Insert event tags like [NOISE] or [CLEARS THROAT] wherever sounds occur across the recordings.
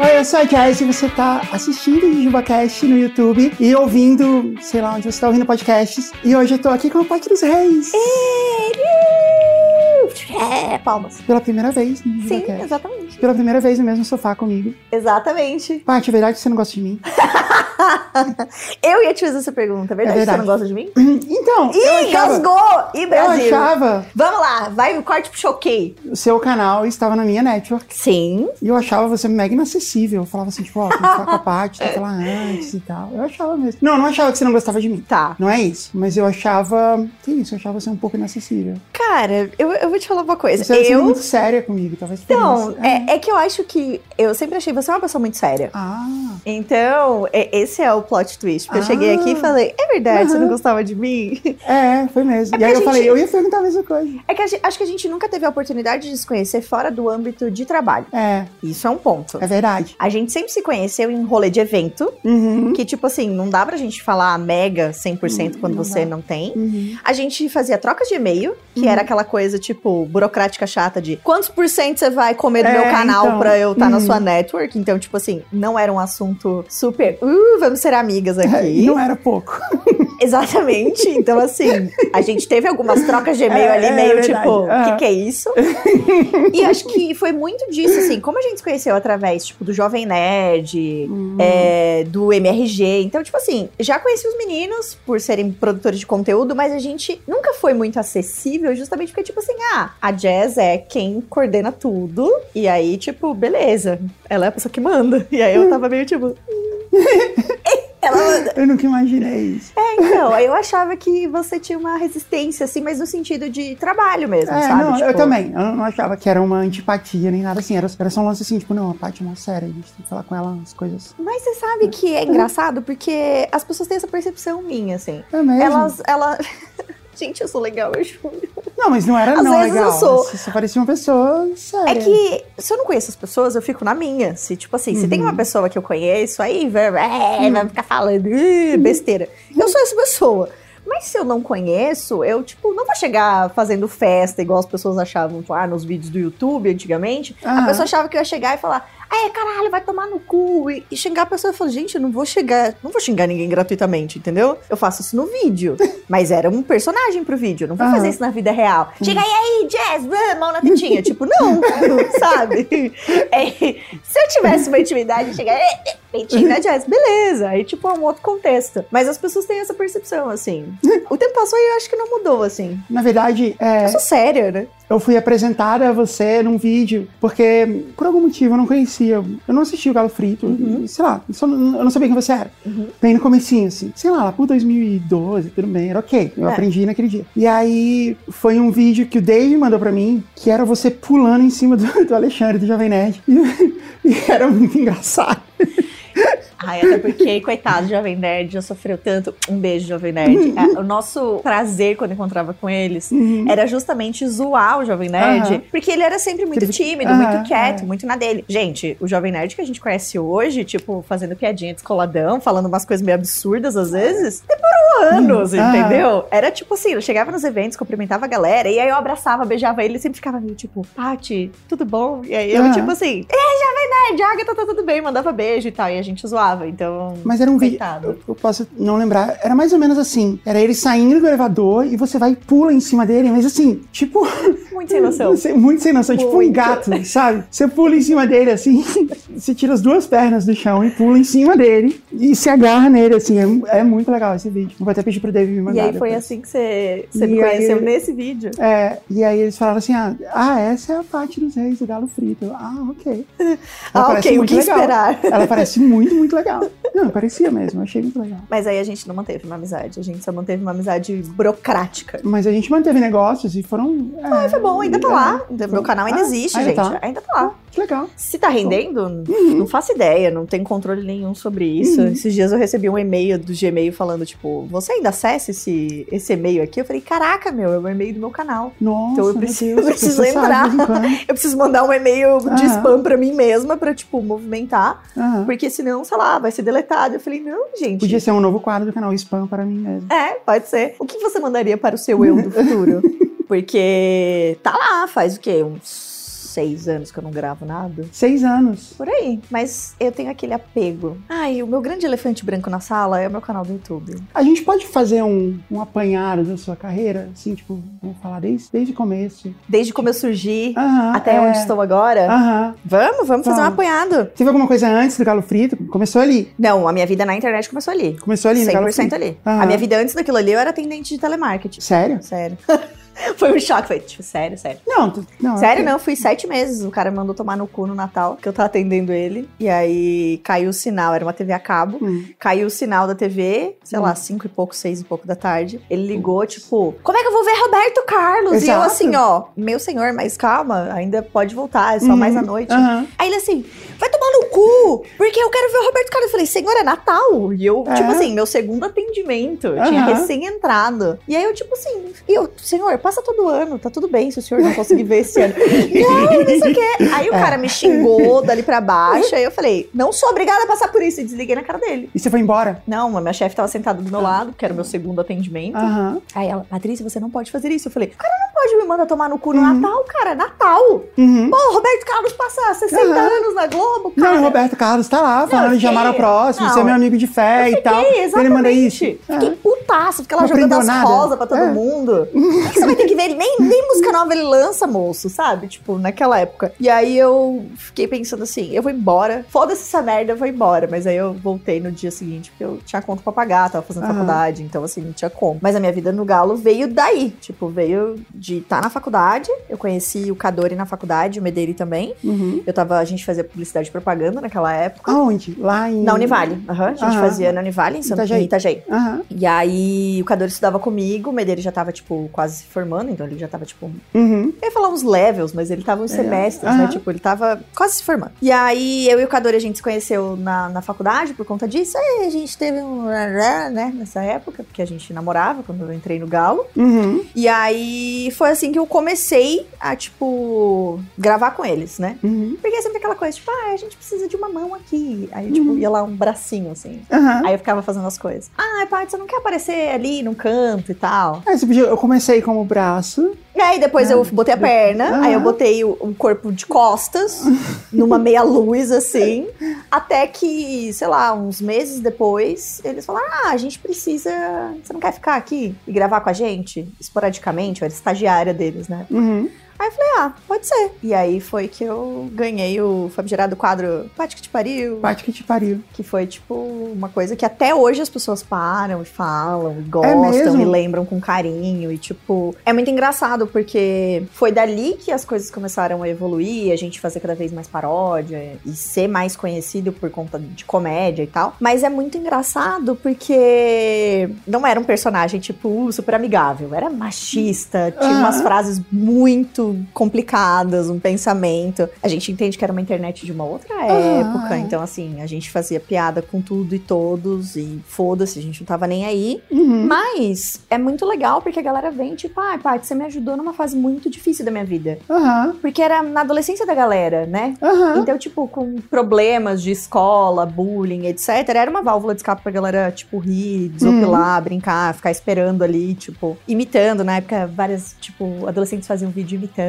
Oi, eu sou a Jazz e você tá assistindo o JujubaCast no YouTube e ouvindo, sei lá onde você tá ouvindo podcasts. E hoje eu tô aqui com a Parte dos Reis. É, palmas. Pela primeira vez no Sim, exatamente. Pela primeira vez no mesmo sofá comigo. Exatamente. Paty, é verdade que você não gosta de mim? [LAUGHS] eu ia te fazer essa pergunta, é verdade? É verdade. Você não gosta de mim? [CLEARS THROAT] Então, Ih, achava, gasgou! Ih, eu Brasil! achava Vamos lá, vai o corte pro choquei. o seu canal estava na minha network. Sim. E eu achava você mega inacessível. Eu falava assim, tipo, ó, tem que falar com a [LAUGHS] Paty, tem que falar antes e tal. Eu achava mesmo. Não, eu não achava que você não gostava de mim. Tá. Não é isso. Mas eu achava. Que isso? Eu achava você um pouco inacessível. Cara, eu, eu vou te falar uma coisa. Você sempre eu. muito séria comigo, talvez Então, é, é que eu acho que. Eu sempre achei você uma pessoa muito séria. Ah, Então, é- esse é o plot twist. Porque eu Ah. cheguei aqui e falei: é verdade, você não gostava de mim? [LAUGHS] é, foi mesmo. É e aí eu falei, gente- eu ia perguntar a mesma coisa. É que gente- acho que a gente nunca teve a oportunidade de se conhecer fora do âmbito de trabalho. É, Isso é um ponto. é verdade. A gente sempre se conheceu em rolê de evento, Uhum. que, tipo assim, não dá pra gente falar mega 100% quando não você não tem. Uhum. A gente fazia trocas de e-mail, que era aquela coisa, tipo, burocrática chata de quantos por cento você vai comer do É, meu canal então. pra eu estar na Uhum. sua network. Então, tipo assim, não era um assunto super, uh, vamos ser amigas É, aqui. e não era pouco. [LAUGHS] Exatamente. Então, assim, a gente teve algumas trocas de e-mail É, ali, é meio verdade. tipo, o Aham. que, que é isso? e acho que foi muito disso, assim, como a gente se conheceu através, tipo, do Jovem Nerd, Hum. é, do MRG. Então, tipo assim, já conheci os meninos por serem produtores de conteúdo, mas a gente nunca foi muito acessível, justamente porque, tipo assim, ah, a Jazz é quem coordena tudo. E aí, tipo, beleza. Ela é a pessoa que manda. E aí eu tava meio tipo. [LAUGHS] [LAUGHS] Ela. Eu nunca imaginei isso. É, então, eu achava que você tinha uma resistência, assim, mas no sentido de trabalho mesmo, É, sabe? não, eu Tipo, também. Eu não achava que era uma antipatia nem nada assim. Era, era só um lance assim, tipo, não, a Paty é uma séria, a gente tem que falar com ela umas coisas. Mas você sabe que é engraçado porque as pessoas têm essa percepção minha, assim. É mesmo? Elas, ela... Gente, eu sou legal, eu juro. Não, mas não era Às não vezes eu legal. sou. Você parecia uma pessoa séria. É que se eu não conheço as pessoas, eu fico na minha. Se, tipo assim, se tem Uhum. uma pessoa que eu conheço, aí vai, vai, vai ficar falando "Ih, besteira. Eu sou essa pessoa. Mas se eu não conheço, eu, tipo, não vou chegar fazendo festa igual as pessoas achavam, tipo, ah, nos vídeos do YouTube antigamente. A Aham. pessoa achava que eu ia chegar e falar, ai, caralho, vai tomar no cu. E, e xingar a pessoa. Eu falo, gente, eu não vou chegar, não vou xingar ninguém gratuitamente, entendeu? Eu faço isso no vídeo. [LAUGHS] Mas era um personagem pro vídeo, eu não vou Aham. fazer isso na vida real. Chega aí, aí, Jazz, ah, mão na tetinha. [LAUGHS] tipo, não, [LAUGHS] sabe? É, se eu tivesse uma intimidade, chegar, "Eh, eh, peitinho da Jazz, beleza. Aí, tipo, é um outro contexto. Mas as pessoas têm essa percepção, assim. O tempo passou e eu acho que não mudou, assim. Na verdade, é, Eu sou séria, né? Eu fui apresentada a você num vídeo, porque por algum motivo eu não conhecia. Eu não assisti o Galo Frito, Uhum. sei lá, eu não sabia quem você era. Uhum. Bem no comecinho, assim. Sei lá, lá por 2012, tudo bem, era ok. Eu É. aprendi naquele dia. E aí foi um vídeo que o Dave mandou pra mim, que era você pulando em cima do, do Alexandre, do Jovem Nerd. E, [LAUGHS] e era muito engraçado. [LAUGHS] Ai, até porque, coitado, Jovem Nerd já sofreu tanto. Um beijo, Jovem Nerd. É, o nosso prazer quando encontrava com eles Uhum. era justamente zoar o Jovem Nerd. Aham. Porque ele era sempre muito tímido, Aham, muito quieto, é. muito na dele. Gente, o Jovem Nerd que a gente conhece hoje, tipo, fazendo piadinha descoladão, falando umas coisas meio absurdas às vezes, demorou anos, Hum, aham. entendeu? Era tipo assim, eu chegava nos eventos, cumprimentava a galera, e aí eu abraçava, beijava ele, e sempre ficava meio tipo, Paty, tudo bom? E aí eu, tipo assim, ei, Jovem Nerd, Agatha, tá tudo bem, mandava beijo e tal, e a gente zoava, então... Mas era um vídeo. Eu, eu posso não lembrar. Era mais ou menos assim. Era ele saindo do elevador e você vai e pula em cima dele, mas assim, tipo. [LAUGHS] Muito sem noção. [LAUGHS] Muito sem noção. Tipo um Muito. gato, sabe? Você pula em cima dele assim. [LAUGHS] Você tira as duas pernas do chão e pula em cima dele e se agarra nele, assim. É, é muito legal esse vídeo. Vou até pedir pro David me mandar. E aí foi depois. assim que você, você me aí- conheceu nesse vídeo. É, e aí eles falaram assim: ah, ah, essa é a parte dos reis do galo frito. Eu, ah, ok. Ela Ah, ok, o muito que legal. esperar? Ela parece muito, muito legal. Não, parecia mesmo, eu achei muito legal. Mas aí a gente não manteve uma amizade, a gente só manteve uma amizade burocrática. Mas a gente manteve negócios e foram. É, Ah, foi bom, ainda tá lá. Meu canal ainda Ah, existe, ainda gente. tá? Ainda tá lá. Que legal. Se tá rendendo, não faço ideia, não tenho controle nenhum sobre isso. Uhum. Esses dias eu recebi um e-mail do Gmail falando, tipo, você ainda acessa esse, esse e-mail aqui? Eu falei, caraca, meu, é o e-mail do meu canal. Nossa, Então eu preciso- Deus, [LAUGHS] preciso de quando. [LAUGHS] Eu preciso mandar um e-mail de Aham. spam pra mim mesma pra, tipo, movimentar. Porque senão, sei lá, vai ser deletado. Eu falei, não, gente. Podia ser um novo quadro do canal Spam para mim mesmo. É, pode ser. O que você mandaria para o seu eu do futuro? [LAUGHS] porque tá lá, faz o quê? Uns seis anos que eu não gravo nada. Seis anos. Por aí. Mas eu tenho aquele apego. Ai, o meu grande elefante branco na sala é o meu canal do YouTube. A gente pode fazer um, um apanhado da sua carreira? Assim, tipo, vamos falar desde, desde o começo. Desde como eu surgi Aham, até é. onde estou agora. Aham. Vamos, vamos fazer um Vamos. apanhado. Teve alguma coisa antes do Galo Frito? Começou ali. Não, a minha vida na internet começou ali. Começou ali no Galo 100% Frito. ali. Aham. A minha vida antes daquilo ali eu era atendente de telemarketing. Sério? Sério. [LAUGHS] [LAUGHS] Foi um choque. Foi, tipo, sério, sério. Não, tu- não. Sério, não, fui sete meses. O cara me mandou tomar no cu no Natal, que eu tava atendendo ele. E aí caiu o sinal, era uma TV a cabo. Hum. Caiu o sinal da TV, sei lá, Hum. cinco e pouco, seis e pouco da tarde. Ele ligou, tipo, como é que eu vou ver Roberto Carlos? E eu Exato. assim, ó, meu senhor, mas calma, ainda pode voltar, é só Uhum. mais à noite. Aham. Aí ele assim, vai tomar no cu, porque eu quero ver o Roberto Carlos. Eu falei, senhor, é Natal. E eu, É. tipo assim, meu segundo atendimento. Eu tinha Aham. recém entrado. E aí eu, tipo assim, e eu, senhor, passa todo ano, tá tudo bem se o senhor não conseguir ver esse ano. [LAUGHS] não, não sei o quê. Aí o É. cara me xingou dali pra baixo. Aí eu falei, não sou obrigada a passar por isso. E desliguei na cara dele. E você foi embora? Não, a minha chefe tava sentada do meu lado, que era o meu segundo atendimento. Aham. Aí ela, Patrícia, você não pode fazer isso. Eu falei, o cara não pode me mandar tomar no cu no Uhum. Natal, cara, é Natal. Uhum. Pô, Roberto Carlos passa 60 Aham. anos na Globo, cara. Não, o Roberto Carlos tá lá falando de amar ao fiquei- próximo, não, você é meu amigo de fé e tal. Fiquei, E ele manda isso. exatamente. É. Fiquei putaço, fiquei lá Não jogando as nada. rosas pra todo É. mundo. [LAUGHS] Que você vai ter que ver ele? Nem, nem música nova ele lança, moço, sabe? Tipo, naquela época. E aí eu fiquei pensando assim, eu vou embora. Foda-se essa merda, eu vou embora. Mas aí eu voltei no dia seguinte, porque eu tinha conta pra pagar, tava fazendo Aham. faculdade, então assim, não tinha como. Mas a minha vida no Galo veio daí. Tipo, veio de estar na faculdade. Eu conheci o Cadori na faculdade, o Medeiri também. Uhum. Eu tava, a gente fazia publicidade e propaganda naquela época. Aonde? Lá em. Na Univale. Aham, a gente Aham. fazia na Univale, em Santa Itajaí. Itajaí. Aham. E aí, o Cador estudava comigo, o Medeiro já tava, tipo, quase se formando, então ele já tava, tipo, Uhum. eu ia falar uns levels, mas ele tava uns É. semestres, né? Tipo, ele tava quase se formando. E aí, eu e o Cador, a gente se conheceu na, na faculdade por conta disso. Aí a gente teve um, né, nessa época, porque a gente namorava quando eu entrei no Galo. Uhum. E aí, foi assim que eu comecei a, tipo, gravar com eles, né? Uhum. Porque é sempre aquela coisa, tipo, ah, a gente precisa de uma mão aqui. Aí, tipo, Uhum. ia lá um bracinho, assim. Aham. Aí eu ficava fazendo as coisas. Ah, pai, você não quer aparecer ali no canto e tal? É, você podia- eu comecei como braço. E aí depois Ah, eu botei a perna, aham. aí eu botei o, o corpo de costas, [LAUGHS] numa meia luz assim, até que, sei lá, uns meses depois, eles falaram: ah, a gente precisa. Você não quer ficar aqui e gravar com a gente? Esporadicamente, eu era estagiária deles, né? Uhum. Aí eu falei, ah, pode ser. E aí foi que eu ganhei o famigerado quadro Pate que te pariu. Parte que te pariu. Que foi, tipo, uma coisa que até hoje as pessoas param e falam, e gostam, É e lembram com carinho. E, tipo, é muito engraçado, porque foi dali que as coisas começaram a evoluir, a gente fazer cada vez mais paródia e ser mais conhecido por conta de comédia e tal. Mas é muito engraçado porque não era um personagem, tipo, super amigável. Era machista, tinha umas frases muito complicadas, um pensamento. A gente entende que era uma internet de uma outra Ah. época, então assim, a gente fazia piada com tudo e todos e foda-se, a gente não tava nem aí. Uhum. Mas é muito legal porque a galera vem tipo, ai, Paty, você me ajudou numa fase muito difícil da minha vida. Aham. Porque era na adolescência da galera, né? Aham. Então, tipo, com problemas de escola, bullying, etc., era uma válvula de escape pra galera, tipo, rir, desopilar, brincar, ficar esperando ali, tipo, imitando. Na época, várias, tipo, adolescentes faziam vídeo imitando.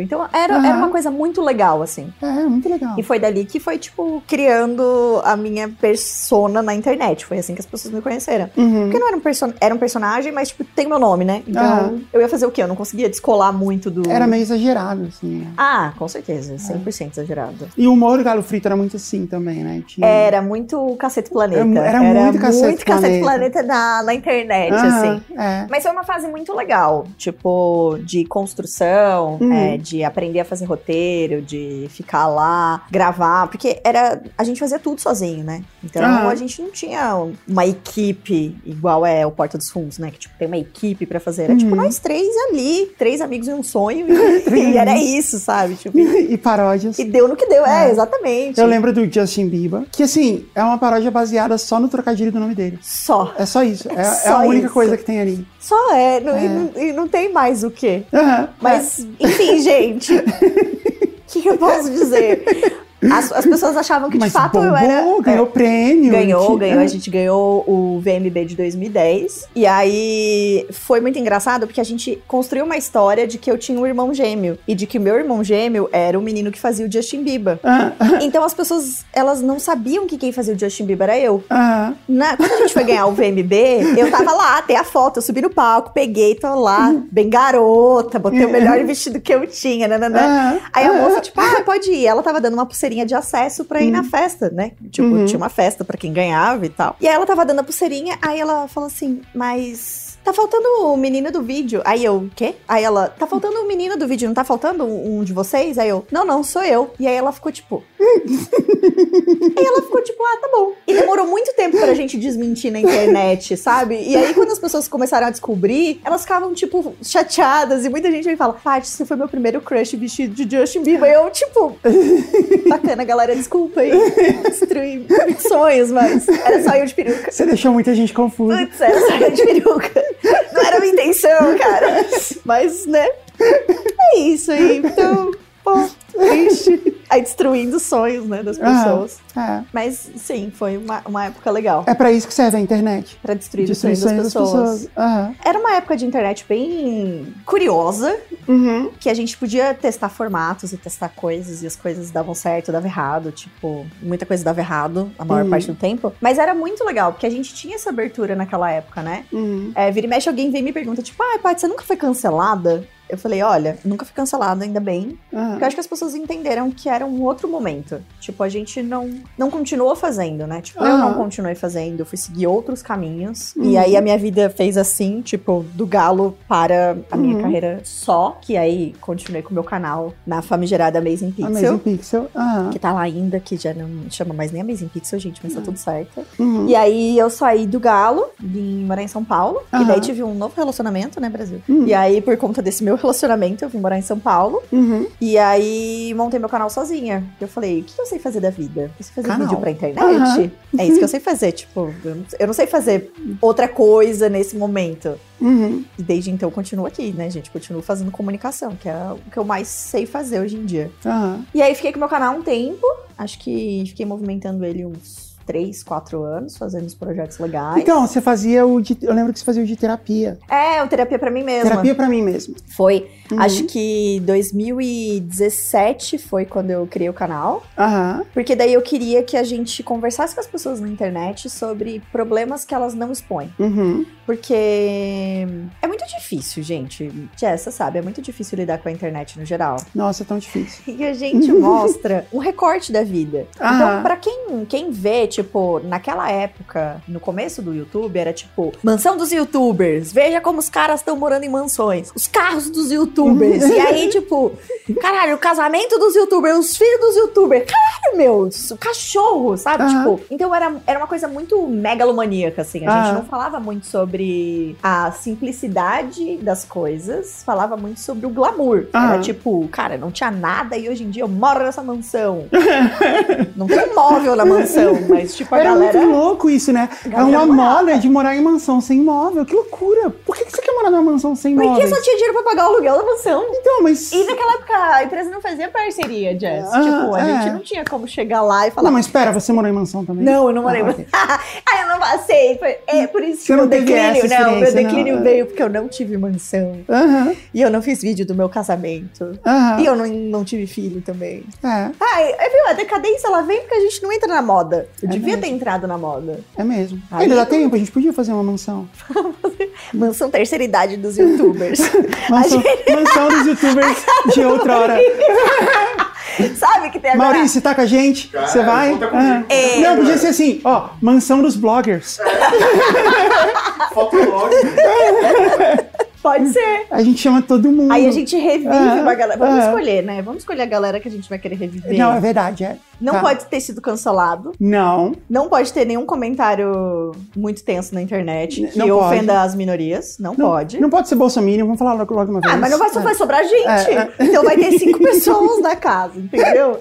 Então, era, Aham. era uma coisa muito legal, assim. É, muito legal. E foi dali que foi, tipo, criando a minha persona na internet. Foi assim que as pessoas me conheceram. Uhum. Porque não era um, perso era um personagem, mas, tipo, tem meu nome, né? Então, Aham. eu ia fazer o quê? Eu não conseguia descolar muito do. Era meio exagerado, assim. né? Ah, com certeza. 100% exagerado. E o humor Galo Frito era muito assim também, né? Tinha... Era muito Cacete Planeta. Era- era muito Cacete Cacete Planeta. Planeta na, na internet, assim. É. Mas foi uma fase muito legal, tipo, de construção, Uhum. é, de aprender a fazer roteiro, de ficar lá, gravar, porque era. A gente fazia tudo sozinho, né? Então Aham. a gente não tinha uma equipe igual é o Porta dos Fundos, né? Que tipo, tem uma equipe pra fazer. Era tipo Uhum. nós três ali, três amigos e um sonho, e, [LAUGHS] e era isso, sabe? Tipo, [LAUGHS] E paródias. e deu no que deu, é, É. exatamente. Eu lembro do Justin Bieber, que assim, é uma paródia baseada só no trocadilho do nome dele. Só. É só isso. É, [LAUGHS] é Só a única isso. coisa que tem ali. Só é, não- É. E, não, e não tem mais o quê. Aham, Mas, enfim, gente. [LAUGHS] O que, que eu posso dizer? As, as pessoas achavam que de Mas fato eu bombou, era. ganhou prêmio. Ganhou, ganhou. A gente ganhou o VMB de 2010. E aí foi muito engraçado porque a gente construiu uma história de que eu tinha um irmão gêmeo. E de que o meu irmão gêmeo era o menino que fazia o Justin Bieber. Ah, Então as pessoas, elas não sabiam que quem fazia o Justin Bieber era eu. ah, Na- quando a gente foi ganhar o VMB, eu tava lá, tem a foto, eu subi no palco, peguei, tô lá, bem garota, botei o melhor vestido que eu tinha, ah, Aí a ah, moça, tipo, ah, pode ir. Ela tava dando uma pulseirinha de acesso pra ir na festa, né? Tipo, Uhum. tinha uma festa pra quem ganhava e tal. E aí ela tava dando a pulseirinha, aí ela falou assim, mas. Tá faltando o menino do vídeo. Aí eu, o quê? Aí ela, tá faltando o menino do vídeo, não tá faltando um de vocês? Aí eu, não, não, sou eu. E aí ela ficou tipo. aí ela ficou tipo, ah, tá bom. E demorou muito tempo pra gente desmentir na internet, sabe? E aí quando as pessoas começaram a descobrir, elas ficavam, tipo, chateadas. E muita gente me fala, Paty, você foi meu primeiro crush vestido de Justin Bieber. E eu, tipo, bacana, galera, desculpa aí. Destruí sonhos, mas era só eu de peruca. Você deixou muita gente confusa. Putz, era só eu de peruca. Não era minha intenção, cara. Mas, né? É isso aí. Então, pô, triste. [LAUGHS] Aí destruindo sonhos, né, das pessoas. É. Mas, sim, foi uma, uma época legal. É pra isso que serve a internet. Pra destruir os Destruir sonhos das sonhos pessoas. Aham. Era uma época de internet bem curiosa, Uhum. que a gente podia testar formatos e testar coisas, e as coisas davam certo, dava errado, tipo, muita coisa dava errado a maior Uhum. parte do tempo. Mas era muito legal, porque a gente tinha essa abertura naquela época, né? Uhum. É, vira e mexe, alguém vem e me pergunta, tipo, ah, Paty, você nunca foi cancelada? Eu falei, olha, nunca fui cancelada, ainda bem. Aham. Porque eu acho que as pessoas entenderam que era um outro momento. Tipo, a gente não, não continuou fazendo, né? Tipo, eu não continuei fazendo, eu fui seguir outros caminhos. Uhum. E aí a minha vida fez assim, tipo, do galo para a minha Uhum. carreira só. Que aí continuei com o meu canal na famigerada Amazing Pixel. Amazing Pixel. Que tá lá ainda, que já não chama mais nem Amazing Pixel, gente, mas tá tudo certo. Uhum. E aí eu saí do Galo, vim morar em São Paulo. E daí tive um novo relacionamento, né, Brasil? Uhum. E aí, por conta desse meu relacionamento, eu vim morar em São Paulo. Uhum. E aí montei meu canal sozinha. Eu falei, o que eu sei fazer da vida? Eu sei fazer Canal. vídeo pra internet. Aham. É isso que eu sei fazer. Tipo, eu não, sei fazer outra coisa nesse momento. Uhum. E desde então eu continuo aqui, né, gente? Continuo fazendo comunicação, que é o que eu mais sei fazer hoje em dia. E aí fiquei com meu canal um tempo. Acho que fiquei movimentando ele uns 3, 4 anos, fazendo os projetos legais. Então, você fazia o de. Eu lembro que você fazia o de terapia. É, o terapia pra mim mesma. Terapia pra mim mesmo. Foi, Uhum. acho que 2017 foi quando eu criei o canal. Aham. Porque daí eu queria que a gente conversasse com as pessoas na internet sobre problemas que elas não expõem. Uhum. Porque é muito difícil, gente. Jess, você sabe, é muito difícil lidar com a internet no geral. Nossa, é tão difícil. E a gente [LAUGHS] mostra um recorte da vida. Aham. Então, pra quem, quem vê, tipo, naquela época, no começo do YouTube, era tipo, mansão dos youtubers, veja como os caras estão morando em mansões, os carros dos youtubers. E aí, [LAUGHS] tipo, caralho, o casamento dos youtubers, os filhos dos youtubers, caralho, meu, cachorro, sabe? Tipo, então era, era uma coisa muito megalomaníaca, assim. A gente não falava muito sobre a simplicidade das coisas, falava muito sobre o glamour. Era tipo, cara, não tinha nada e hoje em dia eu moro nessa mansão. [LAUGHS] não tem móvel na mansão, mas tipo, a Era galera. muito louco isso, né? É uma moda de morar em mansão sem móvel. Que loucura. Por que que morar numa mansão sem Porque móveis? só tinha dinheiro pra pagar o aluguel da mansão. Então, mas. E naquela época a empresa não fazia parceria, Jess. Ah, tipo, a é. gente não tinha como chegar lá e falar. Não, mas espera, você morou em mansão também? Não, eu não morei. Ah, ok. [LAUGHS] ah, eu não passei. É por isso Você que não meu declínio. Não, meu experiência, declínio não. veio porque eu não tive mansão. E eu não fiz vídeo do meu casamento. E eu não, não tive filho também. É, Ai, viu? A decadência ela vem porque a gente não entra na moda. Eu É devia mesmo. ter entrado na moda. é mesmo. Aí- Ainda dá tempo, a gente podia fazer uma mansão. [LAUGHS] Mansão terceira idade dos youtubers. [LAUGHS] Mansão, mansão dos youtubers de outra hora. [LAUGHS] Sabe que tem agora. Maurício, tá com a gente? Cara, Você vai? comigo. Ah. É. Não, podia ser assim, ó, mansão dos bloggers. [LAUGHS] Fotolog. Pode ser. A gente chama todo mundo. Aí a gente revive Ah, uma galera. Vamos ah. escolher, né? Vamos escolher a galera que a gente vai querer reviver. Não, é verdade, é. Não Tá. pode ter sido cancelado. Não, Não pode ter nenhum comentário muito tenso na internet que Não pode. ofenda as minorias. Não, não pode. Não pode ser bolsominion, vamos falar logo, logo uma vez. Ah, mas não vai só É. vai sobrar gente. É, Então vai ter cinco [LAUGHS] pessoas na casa, entendeu?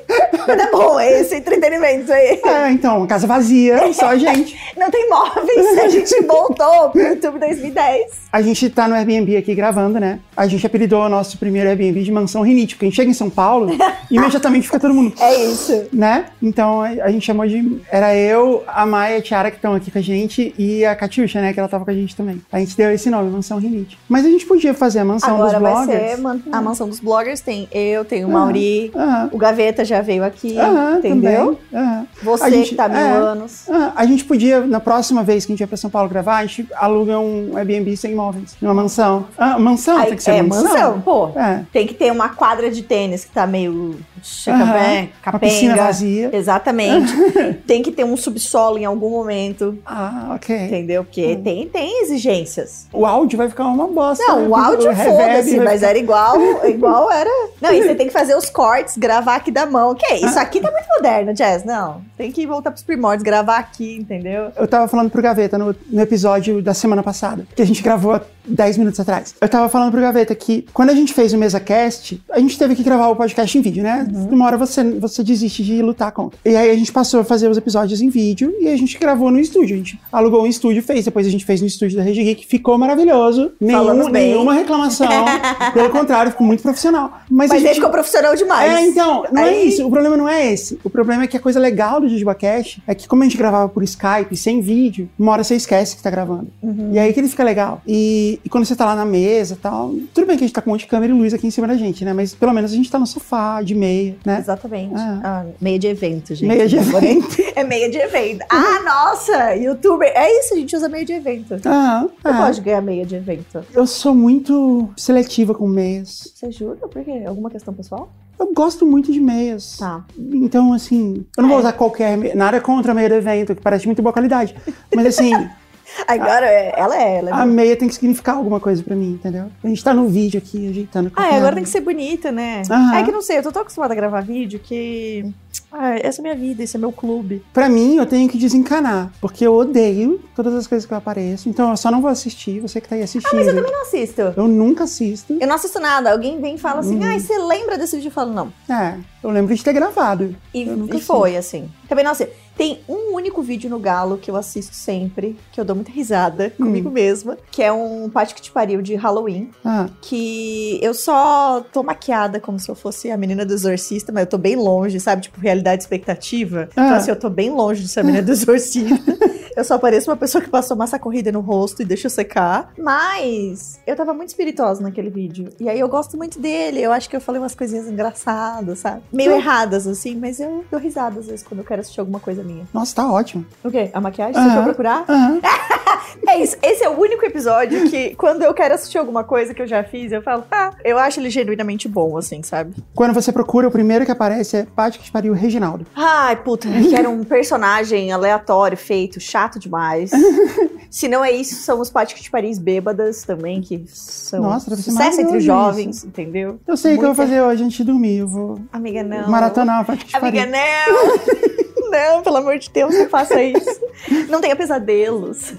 Mas é bom, é esse entretenimento aí. É, então, casa vazia, só a gente. [LAUGHS] Não tem móveis, a gente voltou pro YouTube 2010. A gente tá no Airbnb aqui gravando, né? A gente apelidou o nosso primeiro Airbnb de mansão rinite, porque a gente chega em São Paulo, [LAUGHS] imediatamente fica todo mundo. É isso. Né? Então a gente chamou de. Era eu, a Maia e a Tiara que estão aqui com a gente e a Catiuxa, né? Que ela tava com a gente também. A gente deu esse nome, Mansão Rinite. Mas a gente podia fazer a mansão Agora dos vai bloggers. ser man- a mansão dos bloggers. Tem eu, tem o Ah, Mauri. Aham. O Gaveta já veio aqui, entendeu? também. Você gente- que tá há mil é. anos. Ah, a gente podia, na próxima vez que a gente vai pra São Paulo gravar, a gente aluga um Airbnb sem imóveis. Numa mansão. Ah, mansão? Aí, tem que ser é, mansão. mansão, pô. É. Tem que ter uma quadra de tênis que tá meio chacabé, Aham. Uma piscina capenga. Exatamente. [LAUGHS] tem que ter um subsolo em algum momento, Ah, ok. entendeu? Porque Hum. tem, tem exigências. O áudio vai ficar uma bosta. Não, né? o áudio foda-se, mas ficar- era igual, [LAUGHS] igual era. Não, e você tem que fazer os cortes, gravar aqui da mão. Que isso aqui tá muito moderno, Jazz. Não, tem que voltar pros primórdios, gravar aqui, entendeu? Eu tava falando pro Gaveta no, no episódio da semana passada, que a gente gravou há 10 minutos atrás. Eu tava falando pro Gaveta que quando a gente fez o MesaCast, a gente teve que gravar o podcast em vídeo, né? Uhum. Uma hora você, você desiste de lutar contra. E aí a gente passou a fazer os episódios em vídeo e a gente gravou no estúdio. A gente alugou um estúdio, fez. Depois a gente fez no estúdio da Rede Geek, ficou maravilhoso. Nenhum, nenhuma reclamação. [LAUGHS] Pelo contrário, ficou muito profissional. Mas, Mas a ele gente... ficou profissional demais. É, então, não é Aí- isso. O problema não é esse. O problema é que a coisa legal do JujubaCast é que, como a gente gravava por Skype, sem vídeo, uma hora você esquece que tá gravando. Uhum. E aí que ele fica legal. E, e quando você tá lá na mesa e tal, tudo bem que a gente tá com um monte de câmera e luz aqui em cima da gente, né? Mas pelo menos a gente tá no sofá, de meia, né? Exatamente. Ah. Ah, meia de evento, gente. Meia de evento. É meia de evento. Ah, nossa! Youtuber. É isso, a gente usa meia de evento. Ah, Eu é. gosto de ganhar meia de evento. Eu sou muito seletiva com meias. Você jura? Por quê? Alguma questão pessoal? Eu gosto muito de meias. Tá. Então, assim, eu não vou É. usar qualquer meia. Nada contra a meia do evento, que parece muito boa qualidade. Mas, assim, [LAUGHS] Agora, é- ela é, ela é. a meia tem que significar alguma coisa pra mim, entendeu? A gente tá no vídeo aqui, ajeitando. Ah, é, agora tem que ser bonita, né? Aham. É que não sei, eu tô tão acostumada a gravar vídeo que. Ah, essa é minha vida, esse é meu clube. Pra mim, eu tenho que desencanar, porque eu odeio todas as coisas que eu apareço. Então, eu só não vou assistir, você que tá aí assistindo. Mas eu também não assisto. Eu nunca assisto. Eu não assisto nada. Alguém vem e fala assim: Uhum. ai, você lembra desse vídeo? Eu falo, não. É, eu lembro de ter gravado. E, Eu nunca e foi, assim. Também não assisto. Tem um único vídeo no Galo que eu assisto sempre, que eu dou muita risada [LAUGHS] Hum. comigo mesma, que é um Pátio que te pariu de Halloween. Ah, que eu só tô maquiada como se eu fosse a menina do exorcista, mas eu tô bem longe, sabe? Tipo, realidade expectativa. Então, Ah. assim, eu tô bem longe de ser a menina do [LAUGHS] exorcista. eu só pareço uma pessoa que passou massa corrida no rosto e deixa eu secar. Mas eu tava muito espirituosa naquele vídeo. E aí eu gosto muito dele. Eu acho que eu falei umas coisinhas engraçadas, sabe? Meio Sim. erradas, assim, mas eu dou risada às vezes quando eu quero assistir alguma coisa minha. nossa, tá ótimo. O quê? A maquiagem? Você Aham. foi procurar? Aham. [LAUGHS] É isso. Esse é o único episódio que, quando eu quero assistir alguma coisa que eu já fiz, eu falo, ah, eu acho ele genuinamente bom, assim, sabe? Quando você procura, o primeiro que aparece é Pátio que pariu Reginaldo. Ai, puta, [LAUGHS] que era um personagem aleatório, feito, chato demais. [LAUGHS] Se não é isso, são os Páticos de Paris bêbadas também, que são Nossa, sucesso entre jovens, entendeu? Eu sei o que eu vou fazer hoje antes de dormir. Eu vou Amiga, não. maratonar o Pátio que Amiga, pariu. não. Não, pelo amor de Deus, não faça isso. Não tenha pesadelos.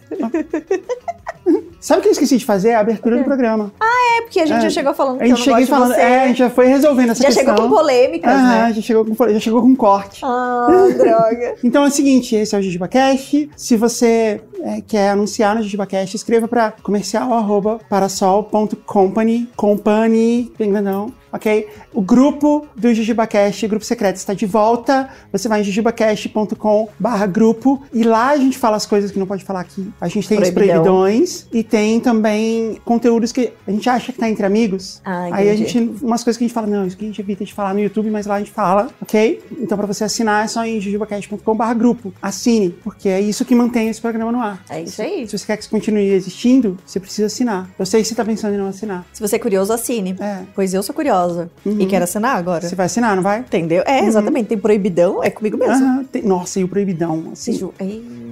Sabe o que eu esqueci de fazer? A abertura do programa. É porque a gente É. já chegou falando A que eu gente cheguei gosto falando. É, a gente já foi resolvendo essa já questão. chegou com polêmicas, Aham, né? já chegou com, já chegou com corte. Ah, droga. [LAUGHS] Então é o seguinte, esse é o JujubaCast. Se você é, quer anunciar no JujubaCast, escreva para comercial arroba parasol.company, company, grandão, ok? O grupo do JujubaCast, grupo secreto, está de volta. Você vai em jujubacast.com barra grupo e lá a gente fala as coisas que não pode falar aqui. A gente tem os Proibidão. proibidões e tem também conteúdos que a gente acha que tá entre amigos. Ah, Aí a gente, umas coisas que a gente fala, não, isso que a gente evita de falar no YouTube, mas lá a gente fala, ok? Então pra você assinar é só em jujubacast.com.br grupo. Assine, porque é isso que mantém esse programa no ar. É isso aí. Se você quer que isso continue existindo, você precisa assinar. Eu sei que você tá pensando em não assinar. Se você é curioso, assine. É. Pois eu sou curiosa. Uhum. E quero assinar agora. Você vai assinar, não vai? Entendeu? É, exatamente. Tem proibidão, é comigo mesmo. Aham, tem- Nossa, e o Proibidão? Assim, ju-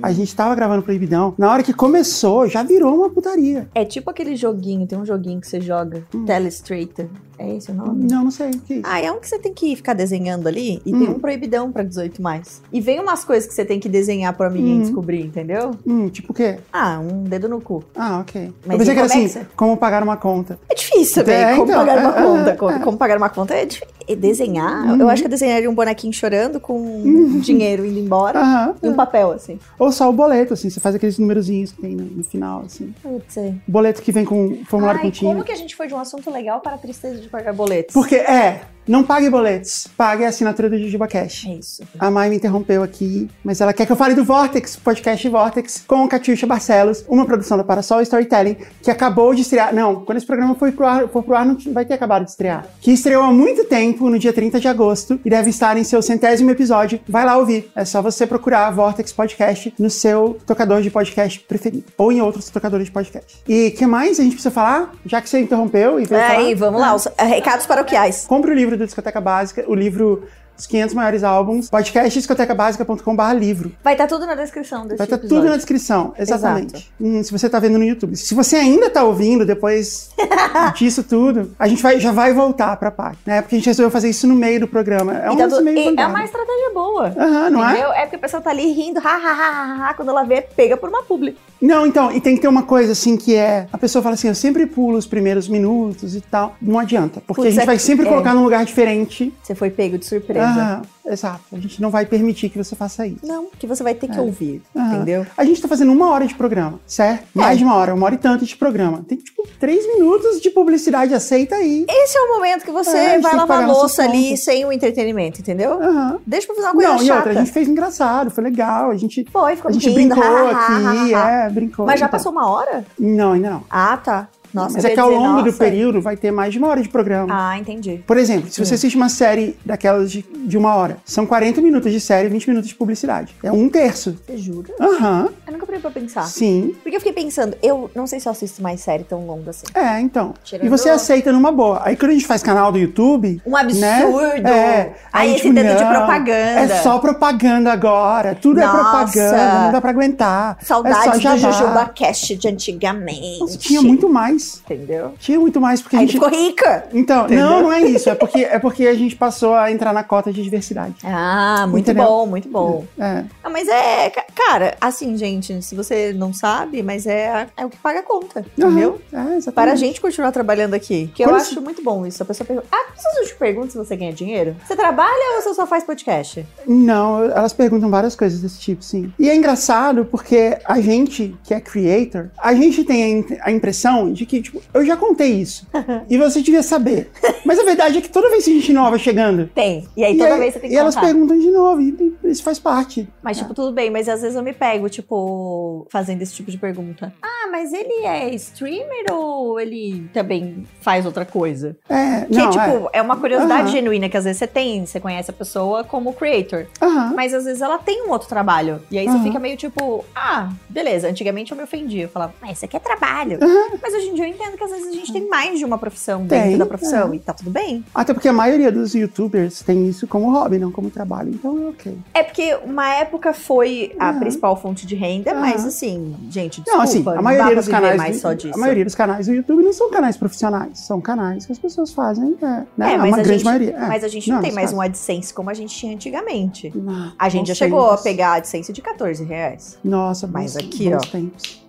a gente tava gravando Proibidão. Na hora que começou, já virou uma putaria. É tipo aquele joguinho, tem um joguinho que você joga, Hum. Telestrator. É esse o nome? Não, não sei. Que é? Ah, é um que você tem que ficar desenhando ali e Hum. tem um proibidão pra 18 mais. E vem umas coisas que você tem que desenhar pro amiguinho Hum. descobrir, entendeu? Hum, tipo o quê? Ah, um dedo no cu. Ah, ok. Mas eu pensei que era é assim, como pagar uma conta. É difícil também, É, como então, pagar uma é, conta. é, como, é. como pagar uma conta é difícil. E desenhar, Uhum. eu acho que eu desenharia um bonequinho chorando com Uhum. dinheiro indo embora Aham. e um papel, assim. Ou só o boleto, assim, você faz aqueles numerozinhos que tem no, no final, assim. Putz, é. Boleto que vem com formulário Ai, contínuo. como que a gente foi de um assunto legal para a tristeza de pagar boletos? Porque, é, Não pague boletos, pague a assinatura do JujubaCast. É isso. A Mai me interrompeu aqui, mas ela quer que eu fale do Vortex, podcast Vortex, com Catiuxa Barcelos, uma produção da Parasol Storytelling, que acabou de estrear. Não, quando esse programa for pro ar, for pro ar não vai ter acabado de estrear. Que estreou há muito tempo, no dia 30 de agosto, e deve estar em seu centésimo episódio. Vai lá ouvir. É só você procurar Vortex Podcast no seu tocador de podcast preferido. Ou em outros tocadores de podcast. E o que mais a gente precisa falar? Já que você interrompeu e veio falar. Aí, vamos lá, os eh, recados paroquiais. Compre o livro do Discoteca Básica, o livro Os 500 Maiores Álbuns, podcast discotecabásica.com.br livro. Vai estar tudo na descrição desse Vai estar episódio. tudo na descrição, exatamente. Hum, se você tá vendo no YouTube. Se você ainda tá ouvindo depois [LAUGHS] disso tudo, a gente vai, já vai voltar pra parte, né? Porque a gente resolveu fazer isso no meio do programa. É E um tá lance tudo- meio é uma estratégia boa. Aham, não é? entendeu? É? porque a pessoa tá ali rindo, ha, ha, ha, ha, ha, quando ela vê, pega por uma publi. Não, então, e tem que ter uma coisa assim que é. A pessoa fala assim, eu sempre pulo os primeiros minutos e tal. Não adianta. Porque Putz, a gente é vai sempre é. colocar num lugar diferente. Você foi pego de surpresa. Exato. A gente não vai permitir que você faça isso. Não, que você vai ter que ouvir, entendeu? A gente tá fazendo uma hora de programa, certo? Mais de uma hora, uma hora e tanto de programa. Tem, tipo, três minutos de publicidade, aceita aí. Esse é o momento que você É, vai lavar a louça ali sem o entretenimento, entendeu? Aham. Deixa pra fazer uma coisa Não, e chata. outra, a gente fez engraçado, foi legal. A gente, Foi, ficou a gente rindo, brincou ha, aqui, ha, ha. é, brincou. Mas já então. passou uma hora? Não, ainda não. Ah, tá. Nossa, Mas é que ao dizer, longo do nossa. período vai ter mais de uma hora de programa. Ah, entendi. Por exemplo, se você assiste uma série daquelas de, de uma hora, são 40 minutos de série e 20 minutos de publicidade. É um terço. Você jura? Aham, Eu nunca parei pra pensar. sim. Porque eu fiquei pensando, eu não sei se eu assisto mais série tão longa assim. É, então. Tirando- E você aceita numa boa. Aí quando a gente faz canal do YouTube. Um absurdo! Né? É. Aí esse tipo, dedo de propaganda. É só propaganda agora. Tudo Nossa. é propaganda, não dá pra aguentar. é Saudades só do. Jujuba Cast de antigamente. Nossa, tinha muito mais. Entendeu? Tinha muito mais, porque Aí a gente. ficou rica. Então, Entendeu? não, não é isso. É porque, é porque a gente passou a entrar na cota de diversidade. Ah, muito Entendeu? bom, muito bom. É. Ah, mas é, ca- cara, assim, gente, se você não sabe, mas é, é o que paga a conta, entendeu? Aham, É. Para a gente continuar trabalhando aqui. Que eu acho muito bom isso. A pessoa pergunta. Ah, as pessoas te perguntam se você ganha dinheiro? Você trabalha ou você só faz podcast? Não, elas perguntam várias coisas desse tipo, sim. E é engraçado porque a gente, que é creator, a gente tem a impressão de que, tipo, eu já contei isso. [LAUGHS] e você devia saber. Mas a verdade é que toda vez que gente nova chegando. Tem. E aí e toda aí- vez você tem que E elas contar. perguntam de novo, e e isso faz parte. Mas, tipo, tudo bem, mas às vezes eu me pego, tipo, fazendo esse tipo de pergunta. Ah, mas ele é streamer ou ele também faz outra coisa? É, Que, não, tipo, é. uma curiosidade genuína que às vezes você tem, você conhece a pessoa como creator. é. Aham. Mas às vezes ela tem um outro trabalho. E aí você fica meio tipo, ah, beleza. Antigamente eu me ofendia. Eu falava, mas isso aqui é trabalho. Mas hoje em dia eu entendo que às vezes a gente tem mais de uma profissão Tem, dentro da profissão. é. E tá tudo bem. Até porque a maioria dos youtubers tem isso como hobby, não como trabalho. Então é ok. É porque uma época foi a Aham. principal fonte de renda, Aham. mas assim, gente, Não, desculpa, assim, não a maioria dos canais. mais do- só disso. A maioria dos canais do YouTube não são canais profissionais, são canais que as pessoas fazem, é, né? É, mas uma a grande gente- maioria. é. Mas a gente não, tem nos mais um casos. AdSense como a gente tinha antigamente. Não, A gente já chegou a pegar a AdSense de 14 reais, Nossa, Mas aqui, ó. tempos.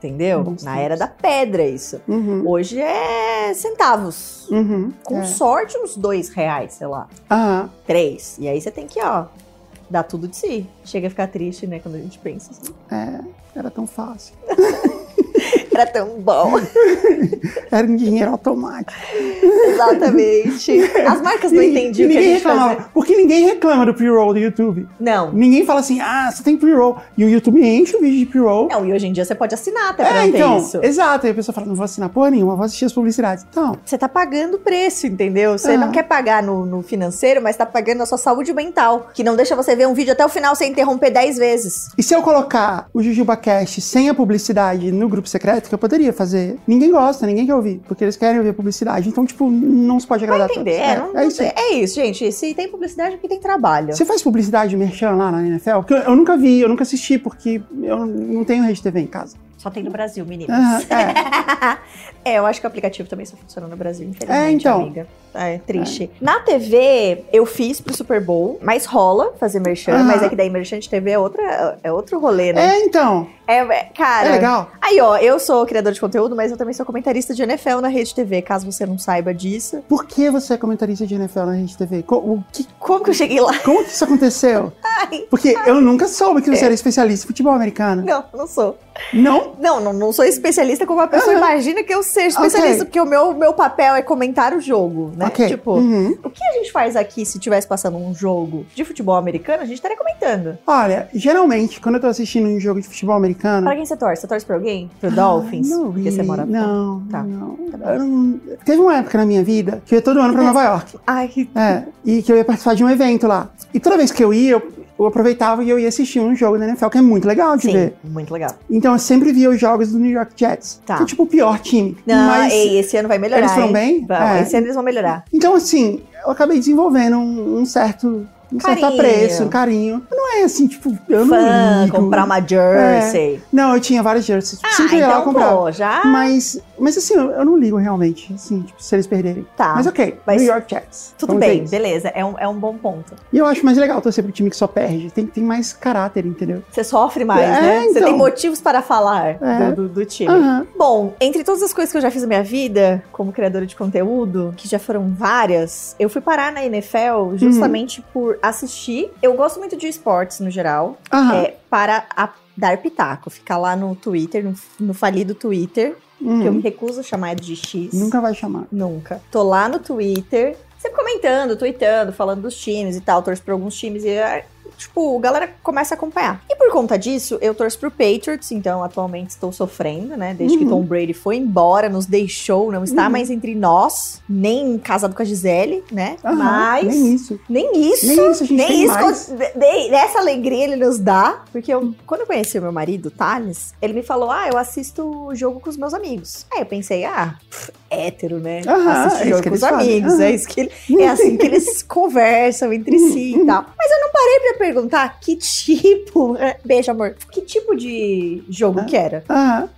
Entendeu? Bons Na tempos. era da pedra isso. Uhum, Hoje é centavos. uhum, Com é. sorte, uns dois reais, sei lá. Aham. Três. E aí você tem que, ó, dar tudo de si. Chega a ficar triste, né, quando a gente pensa assim. É, era tão fácil. [LAUGHS] [LAUGHS] Era tão bom. [LAUGHS] Era um dinheiro automático. Exatamente. As marcas não E- entendiam e o que a ninguém gente reclamava. fazia. Porque ninguém reclama do pre-roll do YouTube. Não. Ninguém fala assim, ah, você tem pre-roll. E o YouTube enche o vídeo de pre-roll. Não, e hoje em dia você pode assinar até pra É, ter então, isso. exato. Aí a pessoa fala, não vou assinar porra nenhuma, vou assistir as publicidades. Então, Você tá pagando o preço, entendeu? Você Ah. não quer pagar no, no financeiro, mas tá pagando a sua saúde mental. Que não deixa você ver um vídeo até o final sem interromper 10 vezes. E se eu colocar o JujubaCast sem a publicidade no grupo secreto, que eu poderia fazer, ninguém gosta, ninguém quer ouvir, porque eles querem ouvir publicidade. Então, tipo, não se pode agradar Vai entender? É, todos. não- é isso. é isso, gente. Se tem publicidade, é porque tem trabalho. Você faz publicidade de merchan lá na NFL? Porque eu, eu nunca vi, eu nunca assisti, porque eu não tenho rede TV em casa. Só tem no Brasil, meninas. Aham, é. [LAUGHS] É, eu acho que o aplicativo também só funciona no Brasil, infelizmente, É, então. amiga. É, triste. Na TV, eu fiz pro Super Bowl, mas rola fazer merchan, Aham. mas é que daí merchan de TV é, outra, é outro rolê, né? É, então. É, é, cara. É legal? Aí, ó, eu sou criador de conteúdo, mas eu também sou comentarista de NFL na Rede TV, caso você não saiba disso. Por que você é comentarista de NFL na Rede TV? Co- o que- Como que eu cheguei lá? como que isso aconteceu? [LAUGHS] Ai, Porque eu nunca soube que você era especialista em futebol americano. não, não sou. Não? Não, não, não sou especialista como a pessoa Aham. imagina que eu seja especialista, Ok. porque o meu, meu papel é comentar o jogo, né? Ok. Tipo, Uhum. o que a gente faz aqui se tivesse passando um jogo de futebol americano, a gente estaria comentando. Olha, geralmente, quando eu tô assistindo um jogo de futebol americano. Pra quem você torce? Você torce pra alguém? Pro Ah, Dolphins? Não, porque você mora Não, Tá. não. Tá não- Teve uma época na minha vida que eu ia todo ano pra Nova York. Ai, É, e que eu ia participar de um evento lá. E toda vez que eu ia, eu, eu aproveitava e eu ia assistir um jogo da NFL, que é muito legal de sim, ver. muito legal. Então eu sempre via os jogos do New York Jets. Tá. Que é tipo o pior time. Não, Mas, ei, esse ano vai melhorar. eles foram bem? Vão, É. Esse ano eles vão melhorar. Então, assim, eu acabei desenvolvendo um, um certo. Um certo Carinho. apreço, um carinho. Não é assim, tipo, eu Fã, não ligo. comprar uma jersey. Não, eu tinha vários jerseys. Ah, sempre ia lá então, comprar. pô, já Mas, mas assim, eu, eu não ligo realmente, assim, tipo, se eles perderem. tá. Mas ok, Mas- New York Jets. Tudo Vamos bem, beleza. É um, é um bom ponto. E eu acho mais legal torcer pro time que só perde. Tem, tem mais caráter, entendeu? Você sofre mais, É, né? Você então. tem motivos para falar É. do, do- do time. Bom, entre todas as coisas que eu já fiz na minha vida, como criadora de conteúdo, que já foram várias, eu fui parar na NFL justamente por assistir. Eu gosto muito de esportes no geral, Aham. é, para a- dar pitaco, ficar lá no Twitter, no, no falido Twitter, Uhum. que eu me recuso a chamar de X. Nunca vai chamar. Nunca. Tô lá no Twitter, sempre comentando, tweetando, falando dos times e tal, torço pra alguns times e, é, tipo, a galera começa a acompanhar. E por conta disso, eu torço pro Patriots, então atualmente estou sofrendo, né? Desde que Uhum. Tom Brady foi embora, nos deixou, não está Uhum. mais entre nós, nem casado com a Gisele, né? Aham, Mas. Nem isso. Nem isso. Nem isso, Nem isso, de- dessa alegria ele nos dá. Porque eu, quando eu conheci o meu marido, o Thales, ele me falou: Ah, eu assisto o jogo com os meus amigos. Aí eu pensei: Ah, pff, hétero, né? Assiste é isso jogo que com os amigos. É, isso que ele- é assim que eles [LAUGHS] conversam entre si e tal. Mas eu não parei pra perguntar que tipo. é, [LAUGHS] Beijo, amor. Que tipo de jogo Ah. que era,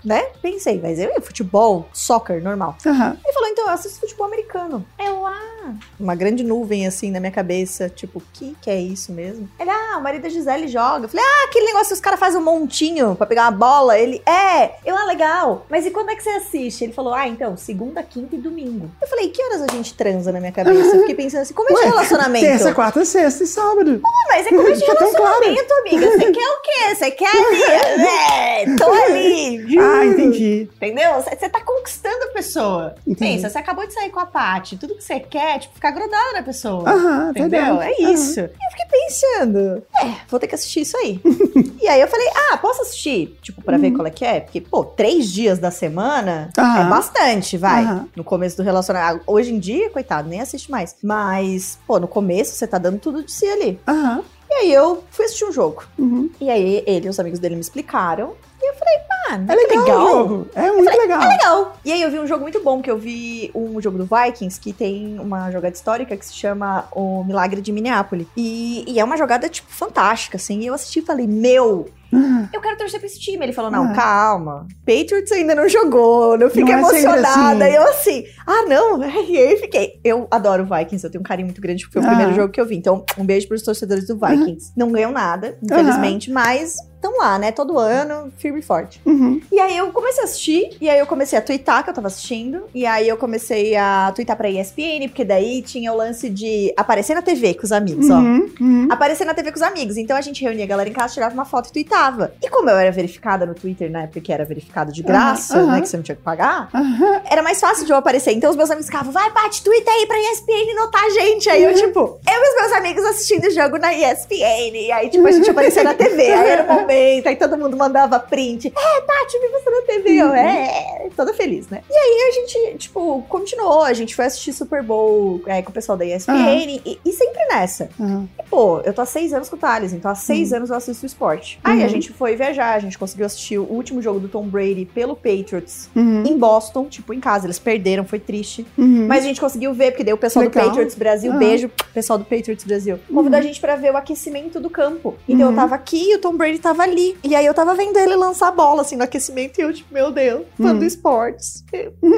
né? Pensei, mas eu futebol, soccer, normal. Ele falou, então, eu assisto futebol americano. Eu, ah, uma grande nuvem assim na minha cabeça, tipo, o que que é isso mesmo? Ele, ah, o marido da Gisele joga. Eu falei, ah, aquele negócio que os caras fazem um montinho pra pegar uma bola. Ele, é, eu, ah, legal. Mas e quando é que você assiste? Ele falou, ah, então, segunda, quinta e domingo. Eu falei, que horas a gente transa na minha cabeça? Eu fiquei pensando assim, como é de [LAUGHS] Ué, relacionamento? Terça, quarta, sexta e sábado. Ah, mas é começo de [LAUGHS] Tá tão claro. relacionamento, amiga. Você quer o quê? Você quer ali? É, [LAUGHS] tô ali. Ah, entendi. Entendeu? Você tá conquistando a pessoa. Entendi. Pensa, você acabou de sair com a Paty, tudo que você quer é, tipo, ficar grudada na pessoa. Aham, Entendeu? entendeu? É isso. E eu fiquei pensando, é, vou ter que assistir isso aí. [LAUGHS] e aí eu falei, ah, posso assistir? Tipo, pra ver Uhum. qual é que é? Porque, pô, três dias da semana é Aham. bastante, vai. Aham. No começo do relacionamento. Hoje em dia, coitado, nem assiste mais. Mas, pô, no começo você tá dando tudo de si ali. Aham. E aí eu fui assistir um jogo. Uhum. E aí ele e os amigos dele me explicaram. E eu falei, ah, É legal, o jogo. É muito legal. legal. E aí eu vi um jogo muito bom, que eu vi um jogo do Vikings, que tem uma jogada histórica que se chama O Milagre de Minneapolis. E, e é uma jogada, tipo, fantástica, assim. E eu assisti e falei, meu, eu quero torcer pra esse time. Ele falou, não, Ah. calma. Patriots ainda não jogou, não fica Não é sempre emocionada. assim. E eu assim, ah, não. [LAUGHS] E aí fiquei. Eu adoro Vikings, eu tenho um carinho muito grande, porque foi o Ah. primeiro jogo que eu vi. Então, um beijo pros torcedores do Vikings. Não ganham nada, infelizmente, mas estão lá, né? Todo ano, firme e forte. uhum. E aí eu comecei a assistir, e aí eu comecei a twittar que eu tava assistindo, e aí eu comecei a twittar pra ESPN, porque daí tinha o lance de aparecer na TV com os amigos, ó. Uhum. Uhum. Aparecer na TV com os amigos. Então a gente reunia a galera em casa, tirava uma foto e tweetava. E como eu era verificada no Twitter, né? Porque era verificado de graça, né? Que você não tinha que pagar. Era mais fácil de eu aparecer. Então os meus amigos ficavam, vai, bate, twitta aí pra ESPN notar a gente. Aí eu, tipo, eu e os meus amigos assistindo o jogo na ESPN. E aí, tipo, a gente aparecia na TV. Aí era o momento. [LAUGHS] Aí todo mundo mandava print. É, Tati, vi você na TV. Eu, é, toda feliz, né? E aí a gente, tipo, continuou. A gente foi assistir Super Bowl é, com o pessoal da ESPN. Aham. E, e sempre nessa. Aham. E, pô, eu tô há seis anos com o Thales, então há seis anos eu assisto esporte. Aí Uhum. a gente foi viajar, a gente conseguiu assistir o último jogo do Tom Brady pelo Patriots Uhum. em Boston, tipo, em casa. Eles perderam, foi triste. Uhum. Mas a gente conseguiu ver, porque daí o pessoal Legal. do Patriots Brasil, beijo, pessoal do Patriots Brasil, convidou a gente pra ver o aquecimento do campo. Então Uhum. eu tava aqui e o Tom Brady tava tava ali. E aí eu tava vendo ele lançar a bola, assim, no aquecimento, e eu, tipo, meu Deus, fã Hum. do esportes.